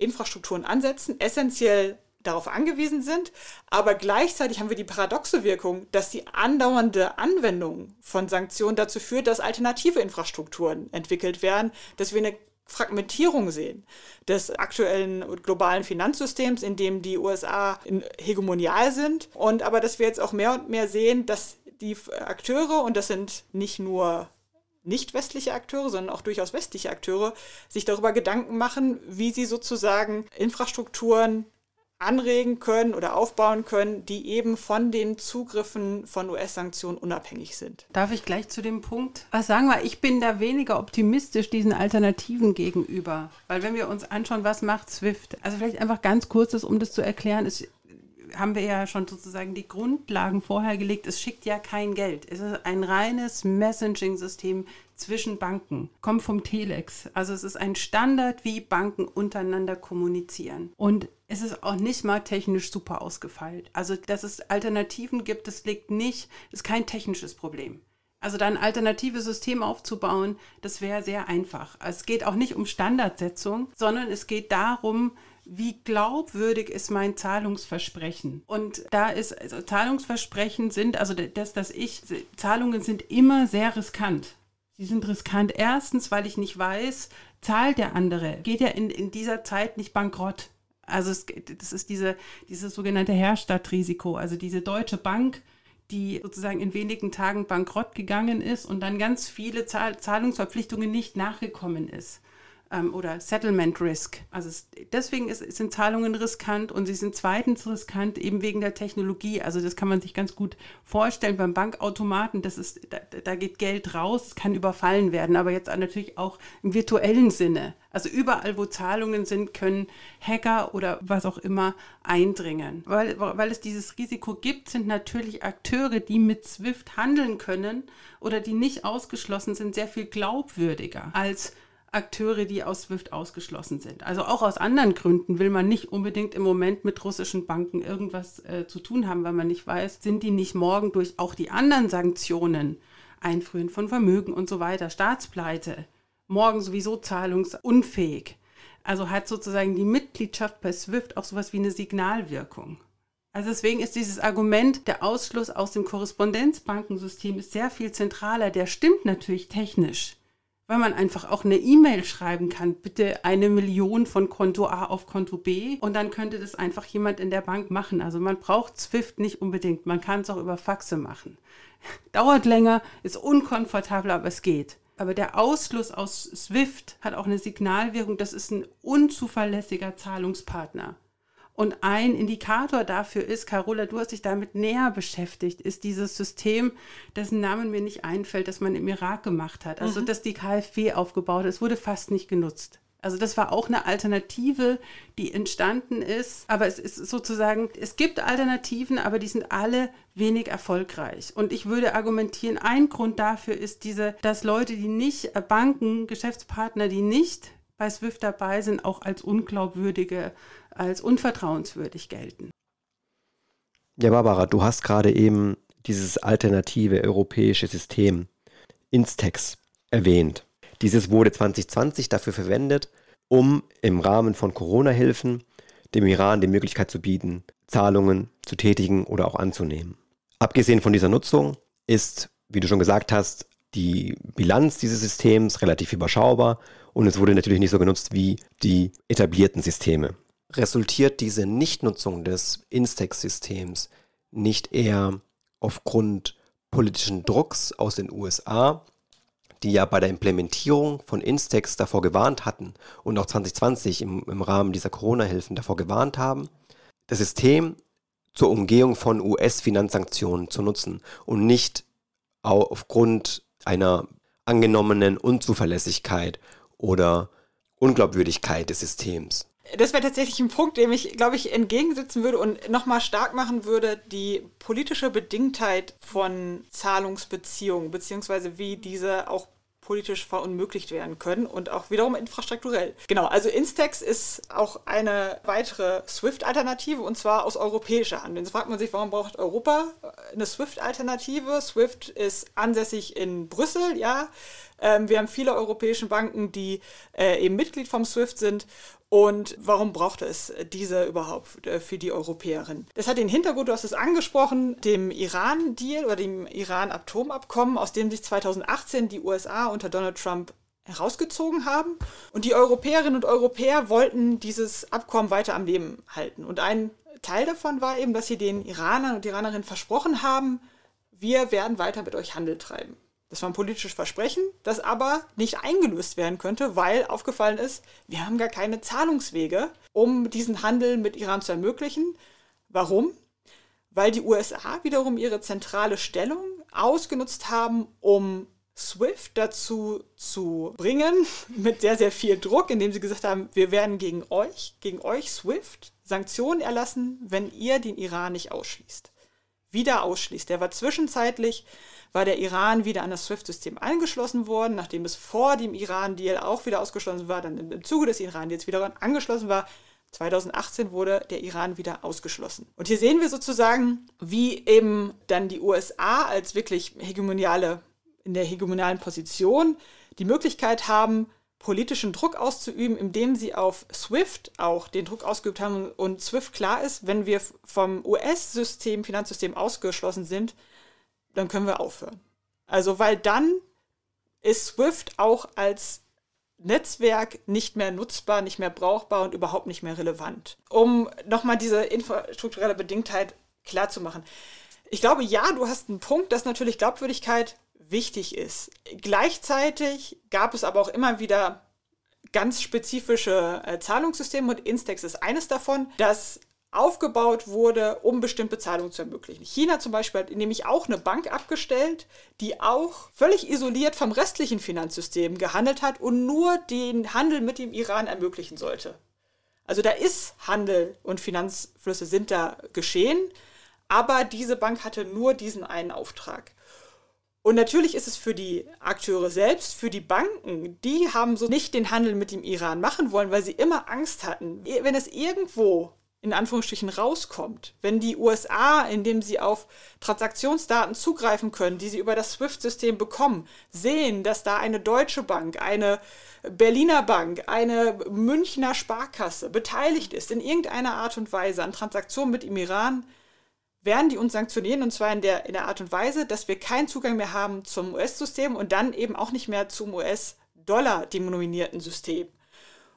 E: Infrastrukturen ansetzen, essentiell darauf angewiesen sind, aber gleichzeitig haben wir die paradoxe Wirkung, dass die andauernde Anwendung von Sanktionen dazu führt, dass alternative Infrastrukturen entwickelt werden, dass wir eine Fragmentierung sehen des aktuellen globalen Finanzsystems, in dem die USA hegemonial sind. Und aber, dass wir jetzt auch mehr und mehr sehen, dass die Akteure, und das sind nicht nur nicht westliche Akteure, sondern auch durchaus westliche Akteure, sich darüber Gedanken machen, wie sie sozusagen Infrastrukturen anregen können oder aufbauen können, die eben von den Zugriffen von US-Sanktionen unabhängig sind.
A: Darf ich gleich zu dem Punkt was sagen? Wir, ich bin da weniger optimistisch diesen Alternativen gegenüber. Weil wenn wir uns anschauen, was macht SWIFT? Also vielleicht einfach ganz kurzes, um das zu erklären, ist haben wir ja schon sozusagen die Grundlagen vorher gelegt. Es schickt ja kein Geld. Es ist ein reines Messaging-System zwischen Banken. Kommt vom Telex. Also es ist ein Standard, wie Banken untereinander kommunizieren. Und es ist auch nicht mal technisch super ausgefeilt. Also, dass es Alternativen gibt, das liegt nicht, ist kein technisches Problem. Also da ein alternatives System aufzubauen, das wäre sehr einfach. Es geht auch nicht um Standardsetzung, sondern es geht darum, wie glaubwürdig ist mein Zahlungsversprechen? Und da ist, also Zahlungsversprechen sind, also das, dass ich, Zahlungen sind immer sehr riskant. Sie sind riskant erstens, weil ich nicht weiß, zahlt der andere, geht er in, in dieser Zeit nicht bankrott. Also es, das ist diese, dieses sogenannte Herstadtrisiko, also diese Deutsche Bank, die sozusagen in wenigen Tagen bankrott gegangen ist und dann ganz viele Zahlungsverpflichtungen nicht nachgekommen ist ähm, oder Settlement Risk. Also es, deswegen ist, sind Zahlungen riskant und sie sind zweitens riskant eben wegen der Technologie. Also das kann man sich ganz gut vorstellen beim Bankautomaten. Das ist, da, da geht Geld raus, es kann überfallen werden, aber jetzt natürlich auch im virtuellen Sinne. Also überall, wo Zahlungen sind, können Hacker oder was auch immer eindringen. Weil, weil es dieses Risiko gibt, sind natürlich Akteure, die mit SWIFT handeln können oder die nicht ausgeschlossen sind, sehr viel glaubwürdiger als Akteure, die aus SWIFT ausgeschlossen sind. Also auch aus anderen Gründen will man nicht unbedingt im Moment mit russischen Banken irgendwas äh, zu tun haben, weil man nicht weiß, sind die nicht morgen durch auch die anderen Sanktionen, Einfrieren von Vermögen und so weiter, Staatspleite, morgen sowieso zahlungsunfähig. Also hat sozusagen die Mitgliedschaft bei SWIFT auch sowas wie eine Signalwirkung. Also deswegen ist dieses Argument, der Ausschluss aus dem Korrespondenzbankensystem ist sehr viel zentraler. Der stimmt natürlich technisch weil man einfach auch eine E-Mail schreiben kann, bitte eine Million von Konto A auf Konto B und dann könnte das einfach jemand in der Bank machen. Also man braucht Swift nicht unbedingt, man kann es auch über Faxe machen. Dauert länger, ist unkomfortabel, aber es geht. Aber der Ausschluss aus SWIFT hat auch eine Signalwirkung, das ist ein unzuverlässiger Zahlungspartner. Und ein Indikator dafür ist, Carola, du hast dich damit näher beschäftigt, ist dieses System, dessen Namen mir nicht einfällt, das man im Irak gemacht hat. Also, mhm. dass die KfW aufgebaut ist, wurde fast nicht genutzt. Also das war auch eine Alternative, die entstanden ist. Aber es ist sozusagen, es gibt Alternativen, aber die sind alle wenig erfolgreich. Und ich würde argumentieren, ein Grund dafür ist diese, dass Leute, die nicht, äh, Banken, Geschäftspartner, die nicht bei SWIFT dabei sind, auch als unglaubwürdige, als unvertrauenswürdig gelten.
D: Ja, Barbara, du hast gerade eben dieses alternative europäische System Instex erwähnt. Dieses wurde 2020 dafür verwendet, um im Rahmen von Corona-Hilfen dem Iran die Möglichkeit zu bieten, Zahlungen zu tätigen oder auch anzunehmen. Abgesehen von dieser Nutzung ist, wie du schon gesagt hast, die Bilanz dieses Systems relativ überschaubar und es wurde natürlich nicht so genutzt wie die etablierten Systeme. Resultiert diese Nichtnutzung des Instex-Systems nicht eher aufgrund politischen Drucks aus den USA die ja bei der Implementierung von Instex davor gewarnt hatten und auch 2020 im, im Rahmen dieser Corona-Hilfen davor gewarnt haben, das System zur Umgehung von US-Finanzsanktionen zu nutzen und nicht aufgrund einer angenommenen Unzuverlässigkeit oder Unglaubwürdigkeit des Systems.
E: Das wäre tatsächlich ein Punkt, dem ich, glaube ich, entgegensetzen würde und nochmal stark machen würde, die politische Bedingtheit von Zahlungsbeziehungen, beziehungsweise wie diese auch politisch verunmöglicht werden können und auch wiederum infrastrukturell. Genau, also Instex ist auch eine weitere SWIFT-Alternative und zwar aus europäischer Hand. Jetzt fragt man sich, warum braucht Europa eine SWIFT-Alternative? SWIFT ist ansässig in Brüssel, ja. Ähm, wir haben viele europäische Banken, die äh, eben Mitglied vom SWIFT sind und warum braucht es diese überhaupt äh, für die Europäerin? Das hat den Hintergrund, du hast es angesprochen, dem Iran-Deal oder dem Iran-Atomabkommen, aus dem sich 2018 die USA unter Donald Trump herausgezogen haben. Und die Europäerinnen und Europäer wollten dieses Abkommen weiter am Leben halten. Und ein Teil davon war eben, dass sie den Iranern und Iranerinnen versprochen haben, wir werden weiter mit euch Handel treiben. Das war ein politisches Versprechen, das aber nicht eingelöst werden könnte, weil aufgefallen ist, wir haben gar keine Zahlungswege, um diesen Handel mit Iran zu ermöglichen. Warum? Weil die USA wiederum ihre zentrale Stellung ausgenutzt haben, um SWIFT dazu zu bringen, mit sehr, sehr viel Druck, indem sie gesagt haben, wir werden gegen euch, gegen euch SWIFT Sanktionen erlassen, wenn ihr den Iran nicht ausschließt. Wieder ausschließt. Der war zwischenzeitlich war der Iran wieder an das SWIFT-System angeschlossen worden, nachdem es vor dem Iran-Deal auch wieder ausgeschlossen war, dann im Zuge des Iran-Deals wieder angeschlossen war. 2018 wurde der Iran wieder ausgeschlossen. Und hier sehen wir sozusagen, wie eben dann die USA als wirklich hegemoniale, in der hegemonialen Position die Möglichkeit haben, politischen Druck auszuüben, indem sie auf SWIFT auch den Druck ausgeübt haben. Und SWIFT klar ist, wenn wir vom US-System, Finanzsystem ausgeschlossen sind, dann können wir aufhören. Also, weil dann ist Swift auch als Netzwerk nicht mehr nutzbar, nicht mehr brauchbar und überhaupt nicht mehr relevant. Um nochmal diese infrastrukturelle Bedingtheit klarzumachen. Ich glaube, ja, du hast einen Punkt, dass natürlich Glaubwürdigkeit wichtig ist. Gleichzeitig gab es aber auch immer wieder ganz spezifische äh, Zahlungssysteme und Instex ist eines davon, das aufgebaut wurde, um bestimmte Zahlungen zu ermöglichen. China zum Beispiel hat nämlich auch eine Bank abgestellt, die auch völlig isoliert vom restlichen Finanzsystem gehandelt hat und nur den Handel mit dem Iran ermöglichen sollte. Also da ist Handel und Finanzflüsse sind da geschehen, aber diese Bank hatte nur diesen einen Auftrag. Und natürlich ist es für die Akteure selbst, für die Banken, die haben so nicht den Handel mit dem Iran machen wollen, weil sie immer Angst hatten, wenn es irgendwo in Anführungsstrichen rauskommt, wenn die USA, indem sie auf Transaktionsdaten zugreifen können, die sie über das SWIFT-System bekommen, sehen, dass da eine deutsche Bank, eine Berliner Bank, eine Münchner Sparkasse beteiligt ist in irgendeiner Art und Weise an Transaktionen mit dem Iran, werden die uns sanktionieren und zwar in der, in der Art und Weise, dass wir keinen Zugang mehr haben zum US-System und dann eben auch nicht mehr zum US-Dollar-denominierten System.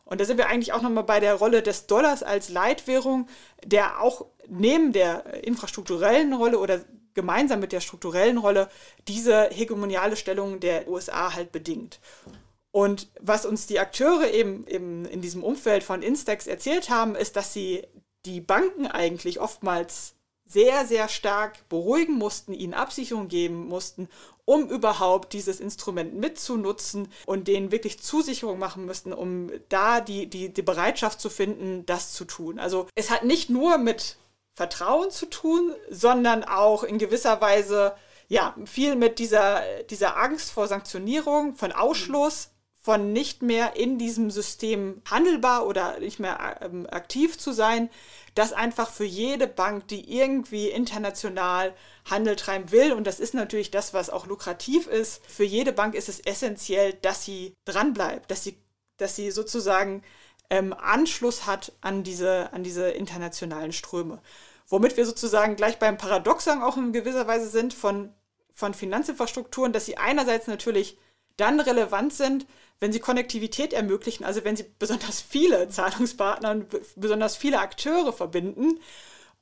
E: Und da sind wir eigentlich auch nochmal bei der Rolle des Dollars als Leitwährung, der auch neben der infrastrukturellen Rolle oder gemeinsam mit der strukturellen Rolle diese hegemoniale Stellung der USA halt bedingt. Und was uns die Akteure eben, eben in diesem Umfeld von Instex erzählt haben, ist, dass sie die Banken eigentlich oftmals sehr, sehr stark beruhigen mussten, ihnen Absicherung geben mussten, um überhaupt dieses Instrument mitzunutzen und denen wirklich Zusicherung machen müssten, um da die, die, die Bereitschaft zu finden, das zu tun. Also es hat nicht nur mit Vertrauen zu tun, sondern auch in gewisser Weise ja, viel mit dieser, dieser Angst vor Sanktionierung, von Ausschluss, von nicht mehr in diesem System handelbar oder nicht mehr ähm, aktiv zu sein, das einfach für jede Bank, die irgendwie international Handel treiben will, und das ist natürlich das, was auch lukrativ ist, für jede Bank ist es essentiell, dass sie dranbleibt, dass sie, dass sie sozusagen ähm, Anschluss hat an diese, an diese internationalen Ströme. Womit wir sozusagen gleich beim Paradoxon auch in gewisser Weise sind von, von Finanzinfrastrukturen, dass sie einerseits natürlich dann relevant sind, wenn sie Konnektivität ermöglichen, also wenn sie besonders viele Zahlungspartner und besonders viele Akteure verbinden.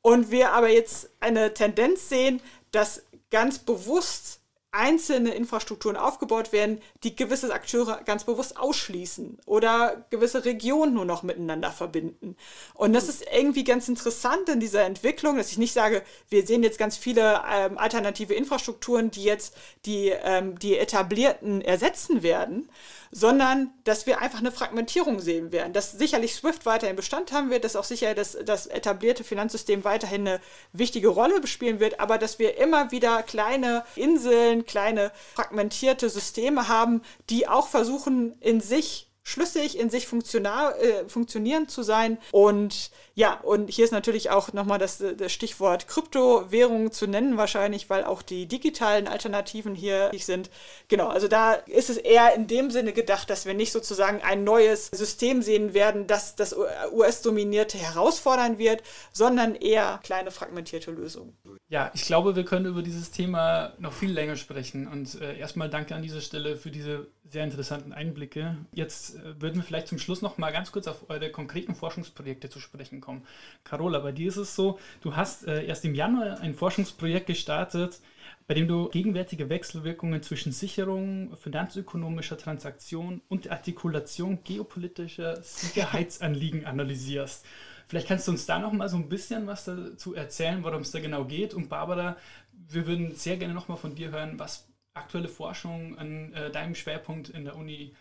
E: Und wir aber jetzt eine Tendenz sehen, dass ganz bewusst einzelne Infrastrukturen aufgebaut werden, die gewisse Akteure ganz bewusst ausschließen oder gewisse Regionen nur noch miteinander verbinden. Und das ist irgendwie ganz interessant in dieser Entwicklung, dass ich nicht sage, wir sehen jetzt ganz viele ähm, alternative Infrastrukturen, die jetzt die, ähm, die etablierten ersetzen werden, sondern dass wir einfach eine Fragmentierung sehen werden. Dass sicherlich SWIFT weiterhin Bestand haben wird, dass auch sicher das, das etablierte Finanzsystem weiterhin eine wichtige Rolle spielen wird, aber dass wir immer wieder kleine Inseln, kleine fragmentierte Systeme haben, die auch versuchen, in sich schlüssig, in sich funktional, äh, funktionierend zu sein. Und ja, und hier ist natürlich auch nochmal das, das Stichwort Kryptowährung zu nennen, wahrscheinlich, weil auch die digitalen Alternativen hier sind. Genau, also da ist es eher in dem Sinne gedacht, dass wir nicht sozusagen ein neues System sehen werden, das das US-Dominierte herausfordern wird, sondern eher kleine fragmentierte Lösungen.
F: Ja, ich glaube, wir können über dieses Thema noch viel länger sprechen. Und äh, erstmal danke an dieser Stelle für diese sehr interessanten Einblicke. Jetzt äh, würden wir vielleicht zum Schluss noch mal ganz kurz auf eure konkreten Forschungsprojekte zu sprechen kommen. Carola, bei dir ist es so, du hast äh, erst im Januar ein Forschungsprojekt gestartet, bei dem du gegenwärtige Wechselwirkungen zwischen Sicherung finanzökonomischer Transaktionen und Artikulation geopolitischer Sicherheitsanliegen analysierst. Vielleicht kannst du uns da noch mal so ein bisschen was dazu erzählen, worum es da genau geht. Und Barbara, wir würden sehr gerne noch mal von dir hören, was aktuelle Forschung an äh, deinem Schwerpunkt in der Uni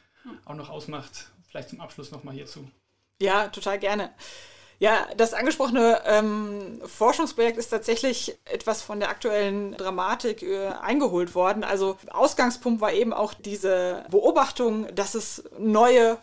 F: auch noch ausmacht. Vielleicht zum Abschluss noch mal hierzu.
E: Ja, total gerne. Ja, das angesprochene ähm, Forschungsprojekt ist tatsächlich etwas von der aktuellen Dramatik äh, eingeholt worden. Also Ausgangspunkt war eben auch diese Beobachtung, dass es neue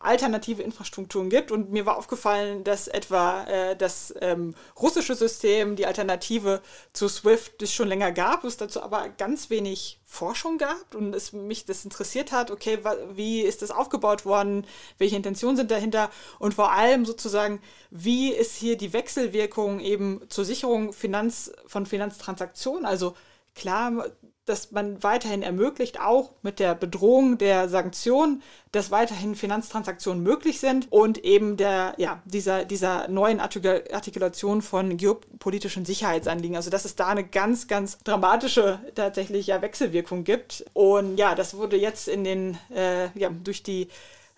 E: alternative Infrastrukturen gibt. Und mir war aufgefallen, dass etwa äh, das ähm, russische System, die Alternative zu SWIFT, es schon länger gab, es dazu aber ganz wenig Forschung gab und es mich das interessiert hat, okay, wie ist das aufgebaut worden, welche Intentionen sind dahinter? Und vor allem sozusagen, wie ist hier die Wechselwirkung eben zur Sicherung Finanz, von Finanztransaktionen, also klar, dass man weiterhin ermöglicht, auch mit der Bedrohung der Sanktionen, dass weiterhin Finanztransaktionen möglich sind und eben der, ja, dieser, dieser neuen Artikulation von geopolitischen Sicherheitsanliegen. Also dass es da eine ganz, ganz dramatische tatsächlich ja, Wechselwirkung gibt. Und ja, das wurde jetzt in den, äh, ja, durch die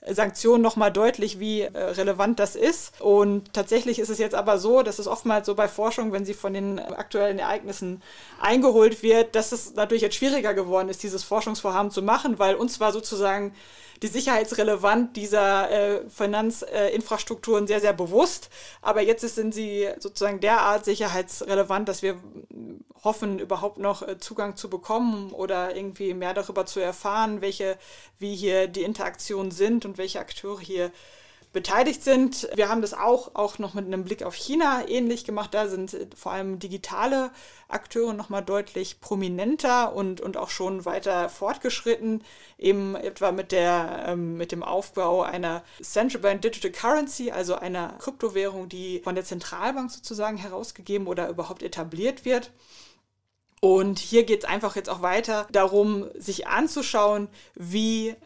E: Sanktionen nochmal deutlich, wie äh, relevant das ist. Und tatsächlich ist es jetzt aber so, dass es oftmals so bei Forschung, wenn sie von den aktuellen Ereignissen eingeholt wird, dass es natürlich jetzt schwieriger geworden ist, dieses Forschungsvorhaben zu machen, weil uns war sozusagen die Sicherheitsrelevanz dieser äh, Finanzinfrastrukturen äh, sehr, sehr bewusst. Aber jetzt sind sie sozusagen derart sicherheitsrelevant, dass wir hoffen, überhaupt noch äh, Zugang zu bekommen oder irgendwie mehr darüber zu erfahren, welche, wie hier die Interaktionen sind und welche Akteure hier beteiligt sind. Wir haben das auch, auch noch mit einem Blick auf China ähnlich gemacht. Da sind vor allem digitale Akteure nochmal deutlich prominenter und, und auch schon weiter fortgeschritten, eben etwa mit, der, ähm, mit dem Aufbau einer Central Bank Digital Currency, also einer Kryptowährung, die von der Zentralbank sozusagen herausgegeben oder überhaupt etabliert wird. Und hier geht es einfach jetzt auch weiter darum, sich anzuschauen, wie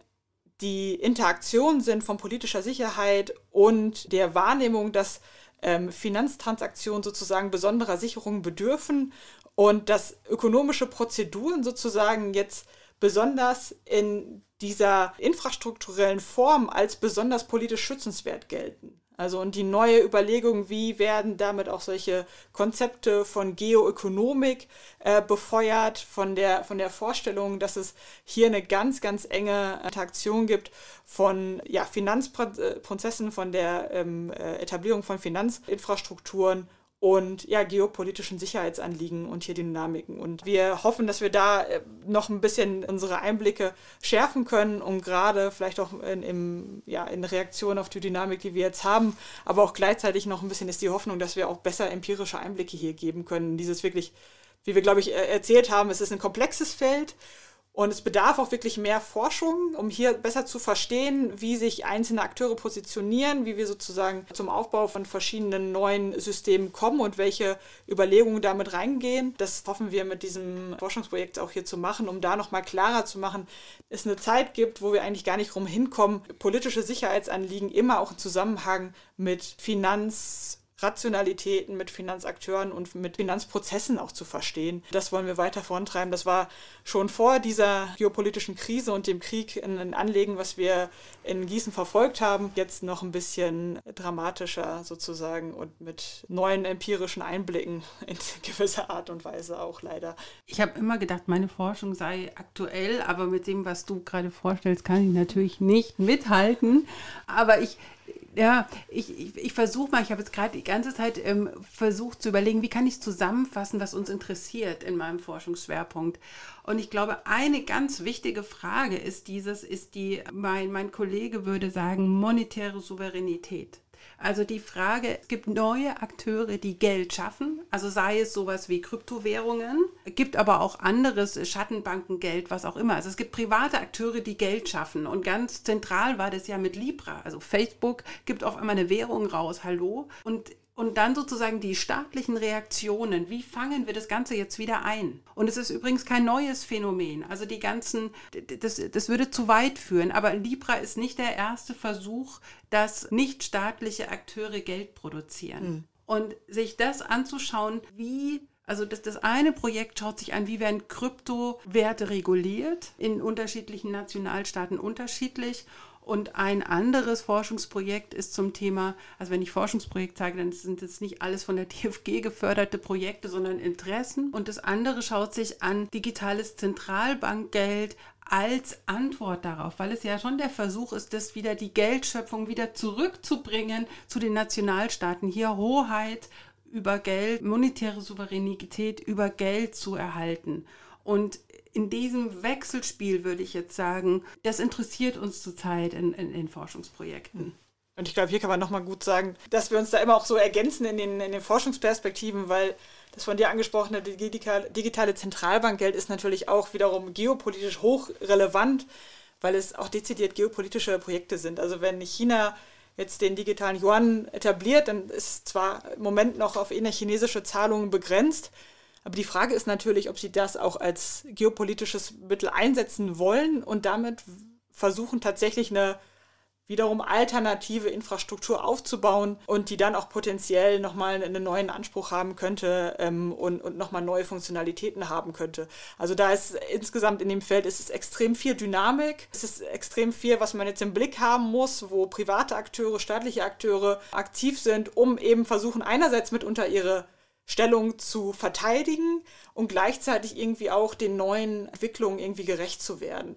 E: die Interaktionen sind von politischer Sicherheit und der Wahrnehmung, dass ähm, Finanztransaktionen sozusagen besonderer Sicherungen bedürfen und dass ökonomische Prozeduren sozusagen jetzt besonders in dieser infrastrukturellen Form als besonders politisch schützenswert gelten. Also und die neue Überlegung, wie werden damit auch solche Konzepte von Geoökonomik äh, befeuert, von der, von der Vorstellung, dass es hier eine ganz, ganz enge Interaktion gibt von ja, Finanzprozessen, von der ähm, äh, Etablierung von Finanzinfrastrukturen und ja, geopolitischen Sicherheitsanliegen und hier Dynamiken. Und wir hoffen, dass wir da äh, noch ein bisschen unsere Einblicke schärfen können, um gerade vielleicht auch in, im, ja, in Reaktion auf die Dynamik, die wir jetzt haben, aber auch gleichzeitig noch ein bisschen ist die Hoffnung, dass wir auch besser empirische Einblicke hier geben können. Dieses wirklich, wie wir, glaube ich, erzählt haben, es ist ein komplexes Feld und es bedarf auch wirklich mehr Forschung, um hier besser zu verstehen, wie sich einzelne Akteure positionieren, wie wir sozusagen zum Aufbau von verschiedenen neuen Systemen kommen und welche Überlegungen damit reingehen. Das hoffen wir mit diesem Forschungsprojekt auch hier zu machen, um da nochmal klarer zu machen, es eine Zeit gibt, wo wir eigentlich gar nicht rum hinkommen, politische Sicherheitsanliegen immer auch im Zusammenhang mit Finanz, Rationalitäten mit Finanzakteuren und mit Finanzprozessen auch zu verstehen. Das wollen wir weiter vorantreiben. Das war schon vor dieser geopolitischen Krise und dem Krieg ein Anliegen, was wir in Gießen verfolgt haben. Jetzt noch ein bisschen dramatischer sozusagen und mit neuen empirischen Einblicken in gewisser Art und Weise auch leider.
A: Ich habe immer gedacht, meine Forschung sei aktuell, aber mit dem, was du gerade vorstellst, kann ich natürlich nicht mithalten. Aber ich ja, ich, ich, ich versuche mal, ich habe jetzt gerade die ganze Zeit ähm, versucht zu überlegen, wie kann ich zusammenfassen, was uns interessiert in meinem Forschungsschwerpunkt. Und ich glaube, eine ganz wichtige Frage ist dieses, ist die, mein, mein Kollege würde sagen, monetäre Souveränität. Also die Frage, es gibt neue Akteure, die Geld schaffen, also sei es sowas wie Kryptowährungen, gibt aber auch anderes, Schattenbankengeld, was auch immer. Also es gibt private Akteure, die Geld schaffen und ganz zentral war das ja mit Libra. Also Facebook gibt auf einmal eine Währung raus, hallo. Und und dann sozusagen die staatlichen Reaktionen. Wie fangen wir das Ganze jetzt wieder ein? Und es ist übrigens kein neues Phänomen. Also die ganzen, das, das würde zu weit führen. Aber Libra ist nicht der erste Versuch, dass nichtstaatliche Akteure Geld produzieren. Mhm. Und sich das anzuschauen, wie also das, das eine Projekt schaut sich an, wie werden Kryptowerte reguliert, in unterschiedlichen Nationalstaaten unterschiedlich. Und ein anderes Forschungsprojekt ist zum Thema, also wenn ich Forschungsprojekt sage, dann sind es nicht alles von der DFG geförderte Projekte, sondern Interessen. Und das andere schaut sich an digitales Zentralbankgeld als Antwort darauf, weil es ja schon der Versuch ist, das wieder die Geldschöpfung wieder zurückzubringen zu den Nationalstaaten, hier Hoheit über Geld, monetäre Souveränität über Geld zu erhalten. Und in diesem Wechselspiel würde ich jetzt sagen, das interessiert uns zurzeit in, in, in Forschungsprojekten.
E: Und ich glaube, hier kann man nochmal gut sagen, dass wir uns da immer auch so ergänzen in den, in den Forschungsperspektiven, weil das von dir angesprochene digitale, Zentralbankgeld ist natürlich auch wiederum geopolitisch hochrelevant, weil es auch dezidiert geopolitische Projekte sind. Also wenn China jetzt den digitalen Yuan etabliert, dann ist zwar im Moment noch auf innerchinesische Zahlungen begrenzt, aber die Frage ist natürlich, ob sie das auch als geopolitisches Mittel einsetzen wollen und damit versuchen tatsächlich eine wiederum alternative Infrastruktur aufzubauen und die dann auch potenziell nochmal einen neuen Anspruch haben könnte ähm, und, und nochmal neue Funktionalitäten haben könnte. Also da ist insgesamt in dem Feld ist es extrem viel Dynamik, es ist extrem viel, was man jetzt im Blick haben muss, wo private Akteure, staatliche Akteure aktiv sind, um eben versuchen einerseits mitunter ihre Stellung zu verteidigen und gleichzeitig irgendwie auch den neuen Entwicklungen irgendwie gerecht zu werden.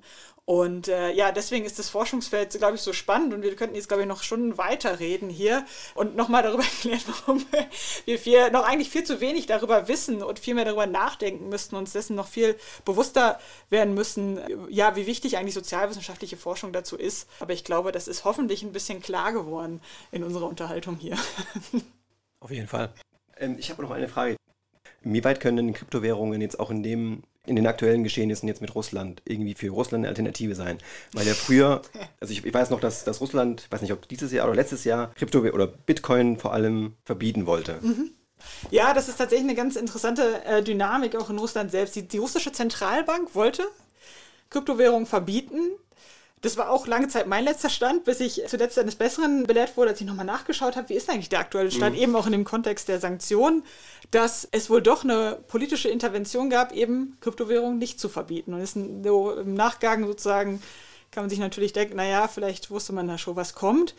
E: Und äh, ja, deswegen ist das Forschungsfeld, glaube ich, so spannend und wir könnten jetzt, glaube ich, noch Stunden weiterreden hier und nochmal darüber erklären, warum wir viel, noch eigentlich viel zu wenig darüber wissen und viel mehr darüber nachdenken müssten, uns dessen noch viel bewusster werden müssen, ja, wie wichtig eigentlich sozialwissenschaftliche Forschung dazu ist. Aber ich glaube, das ist hoffentlich ein bisschen klar geworden in unserer Unterhaltung hier.
D: Auf jeden Fall. Ähm, ich habe noch eine Frage. Inwieweit können Kryptowährungen jetzt auch in dem in den aktuellen Geschehnissen jetzt mit Russland irgendwie für Russland eine Alternative sein. Weil ja früher, also ich, ich weiß noch, dass, dass Russland, ich weiß nicht, ob dieses Jahr oder letztes Jahr Krypto oder Bitcoin vor allem verbieten wollte. Mhm.
E: Ja, das ist tatsächlich eine ganz interessante äh, Dynamik auch in Russland selbst. Die, die russische Zentralbank wollte Kryptowährungen verbieten. Das war auch lange Zeit mein letzter Stand, bis ich zuletzt eines Besseren belehrt wurde, als ich nochmal nachgeschaut habe, wie ist eigentlich der aktuelle Stand, mhm. eben auch in dem Kontext der Sanktionen, dass es wohl doch eine politische Intervention gab, eben Kryptowährungen nicht zu verbieten. Und ist so im Nachgang sozusagen kann man sich natürlich denken, naja, vielleicht wusste man da schon, was kommt.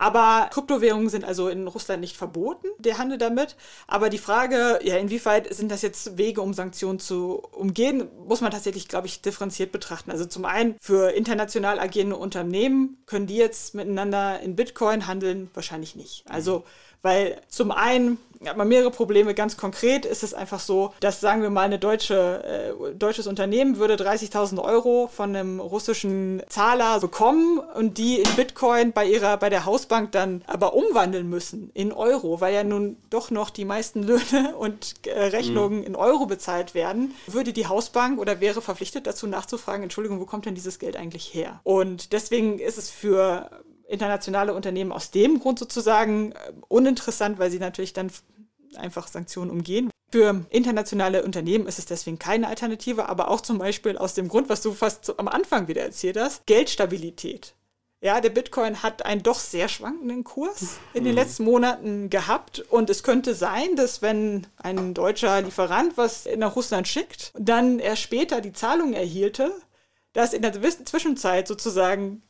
E: Aber Kryptowährungen sind also in Russland nicht verboten, der Handel damit. Aber die Frage, ja, inwieweit sind das jetzt Wege, um Sanktionen zu umgehen, muss man tatsächlich, glaube ich, differenziert betrachten. Also zum einen für international agierende Unternehmen können die jetzt miteinander in Bitcoin handeln, wahrscheinlich nicht. Also weil zum einen hat man mehrere Probleme. Ganz konkret ist es einfach so, dass, sagen wir mal, ein deutsche, äh, deutsches Unternehmen würde 30.000 Euro von einem russischen Zahler bekommen und die in Bitcoin bei ihrer, bei der Hausbank dann aber umwandeln müssen in Euro, weil ja nun doch noch die meisten Löhne und äh, Rechnungen mhm. in Euro bezahlt werden, würde die Hausbank oder wäre verpflichtet dazu nachzufragen, Entschuldigung, wo kommt denn dieses Geld eigentlich her? Und deswegen ist es für internationale Unternehmen aus dem Grund sozusagen äh, uninteressant, weil sie natürlich dann einfach Sanktionen umgehen. Für internationale Unternehmen ist es deswegen keine Alternative, aber auch zum Beispiel aus dem Grund, was du fast am Anfang wieder erzählt hast, Geldstabilität. Ja, der Bitcoin hat einen doch sehr schwankenden Kurs in den mhm. letzten Monaten gehabt. Und es könnte sein, dass wenn ein deutscher Lieferant was nach Russland schickt, dann er später die Zahlung erhielte, dass in der Zwischenzeit sozusagen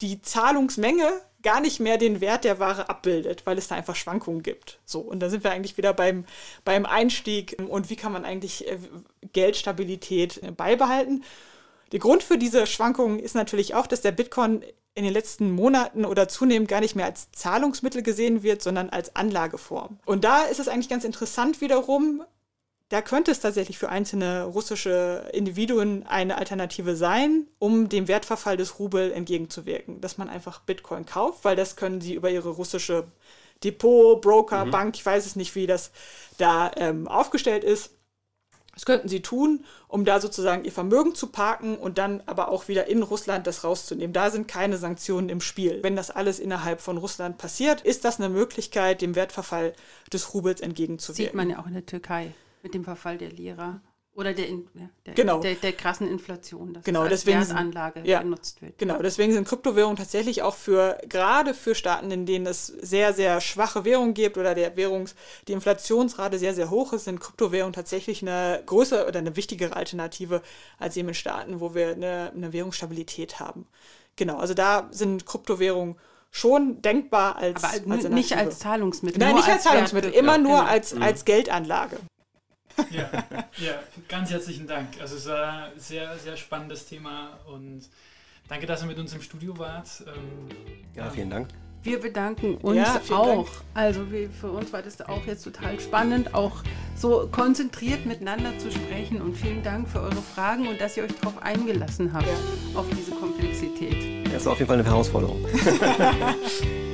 E: die Zahlungsmenge gar nicht mehr den Wert der Ware abbildet, weil es da einfach Schwankungen gibt. So, und da sind wir eigentlich wieder beim, beim Einstieg und wie kann man eigentlich äh, Geldstabilität äh, beibehalten. Der Grund für diese Schwankungen ist natürlich auch, dass der Bitcoin in den letzten Monaten oder zunehmend gar nicht mehr als Zahlungsmittel gesehen wird, sondern als Anlageform. Und da ist es eigentlich ganz interessant wiederum, da könnte es tatsächlich für einzelne russische Individuen eine Alternative sein, um dem Wertverfall des Rubel entgegenzuwirken. Dass man einfach Bitcoin kauft, weil das können sie über ihre russische Depot, Broker, mhm. Bank, ich weiß es nicht, wie das da ähm, aufgestellt ist. Das könnten sie tun, um da sozusagen ihr Vermögen zu parken und dann aber auch wieder in Russland das rauszunehmen. Da sind keine Sanktionen im Spiel. Wenn das alles innerhalb von Russland passiert, ist das eine Möglichkeit, dem Wertverfall des Rubels entgegenzuwirken.
A: Sieht man ja auch in der Türkei mit dem Verfall der Lira oder der, der,
E: genau.
A: der, der krassen Inflation,
E: dass genau, als deswegen
A: Wertanlage ja, genutzt wird.
E: Genau, deswegen sind Kryptowährungen tatsächlich auch für, gerade für Staaten, in denen es sehr, sehr schwache Währungen gibt oder der Währungs-, die Inflationsrate sehr, sehr hoch ist, sind Kryptowährungen tatsächlich eine größere oder eine wichtigere Alternative als eben in Staaten, wo wir eine, eine Währungsstabilität haben. Genau, also da sind Kryptowährungen schon denkbar als,
A: als nicht als Zahlungsmittel.
E: Nein, nicht als, als Zahlungsmittel, immer nur genau. als, mhm. als Geldanlage.
F: Ja, ja, ganz herzlichen Dank. Also es war ein sehr, sehr spannendes Thema und danke, dass ihr mit uns im Studio wart. Ähm,
D: ja, vielen Dank.
A: Wir bedanken uns ja, auch. Dank. Also wir, für uns war das auch jetzt total spannend, auch so konzentriert miteinander zu sprechen. Und vielen Dank für eure Fragen und dass ihr euch darauf eingelassen habt, ja. auf diese Komplexität.
D: Das ist auf jeden Fall eine Herausforderung.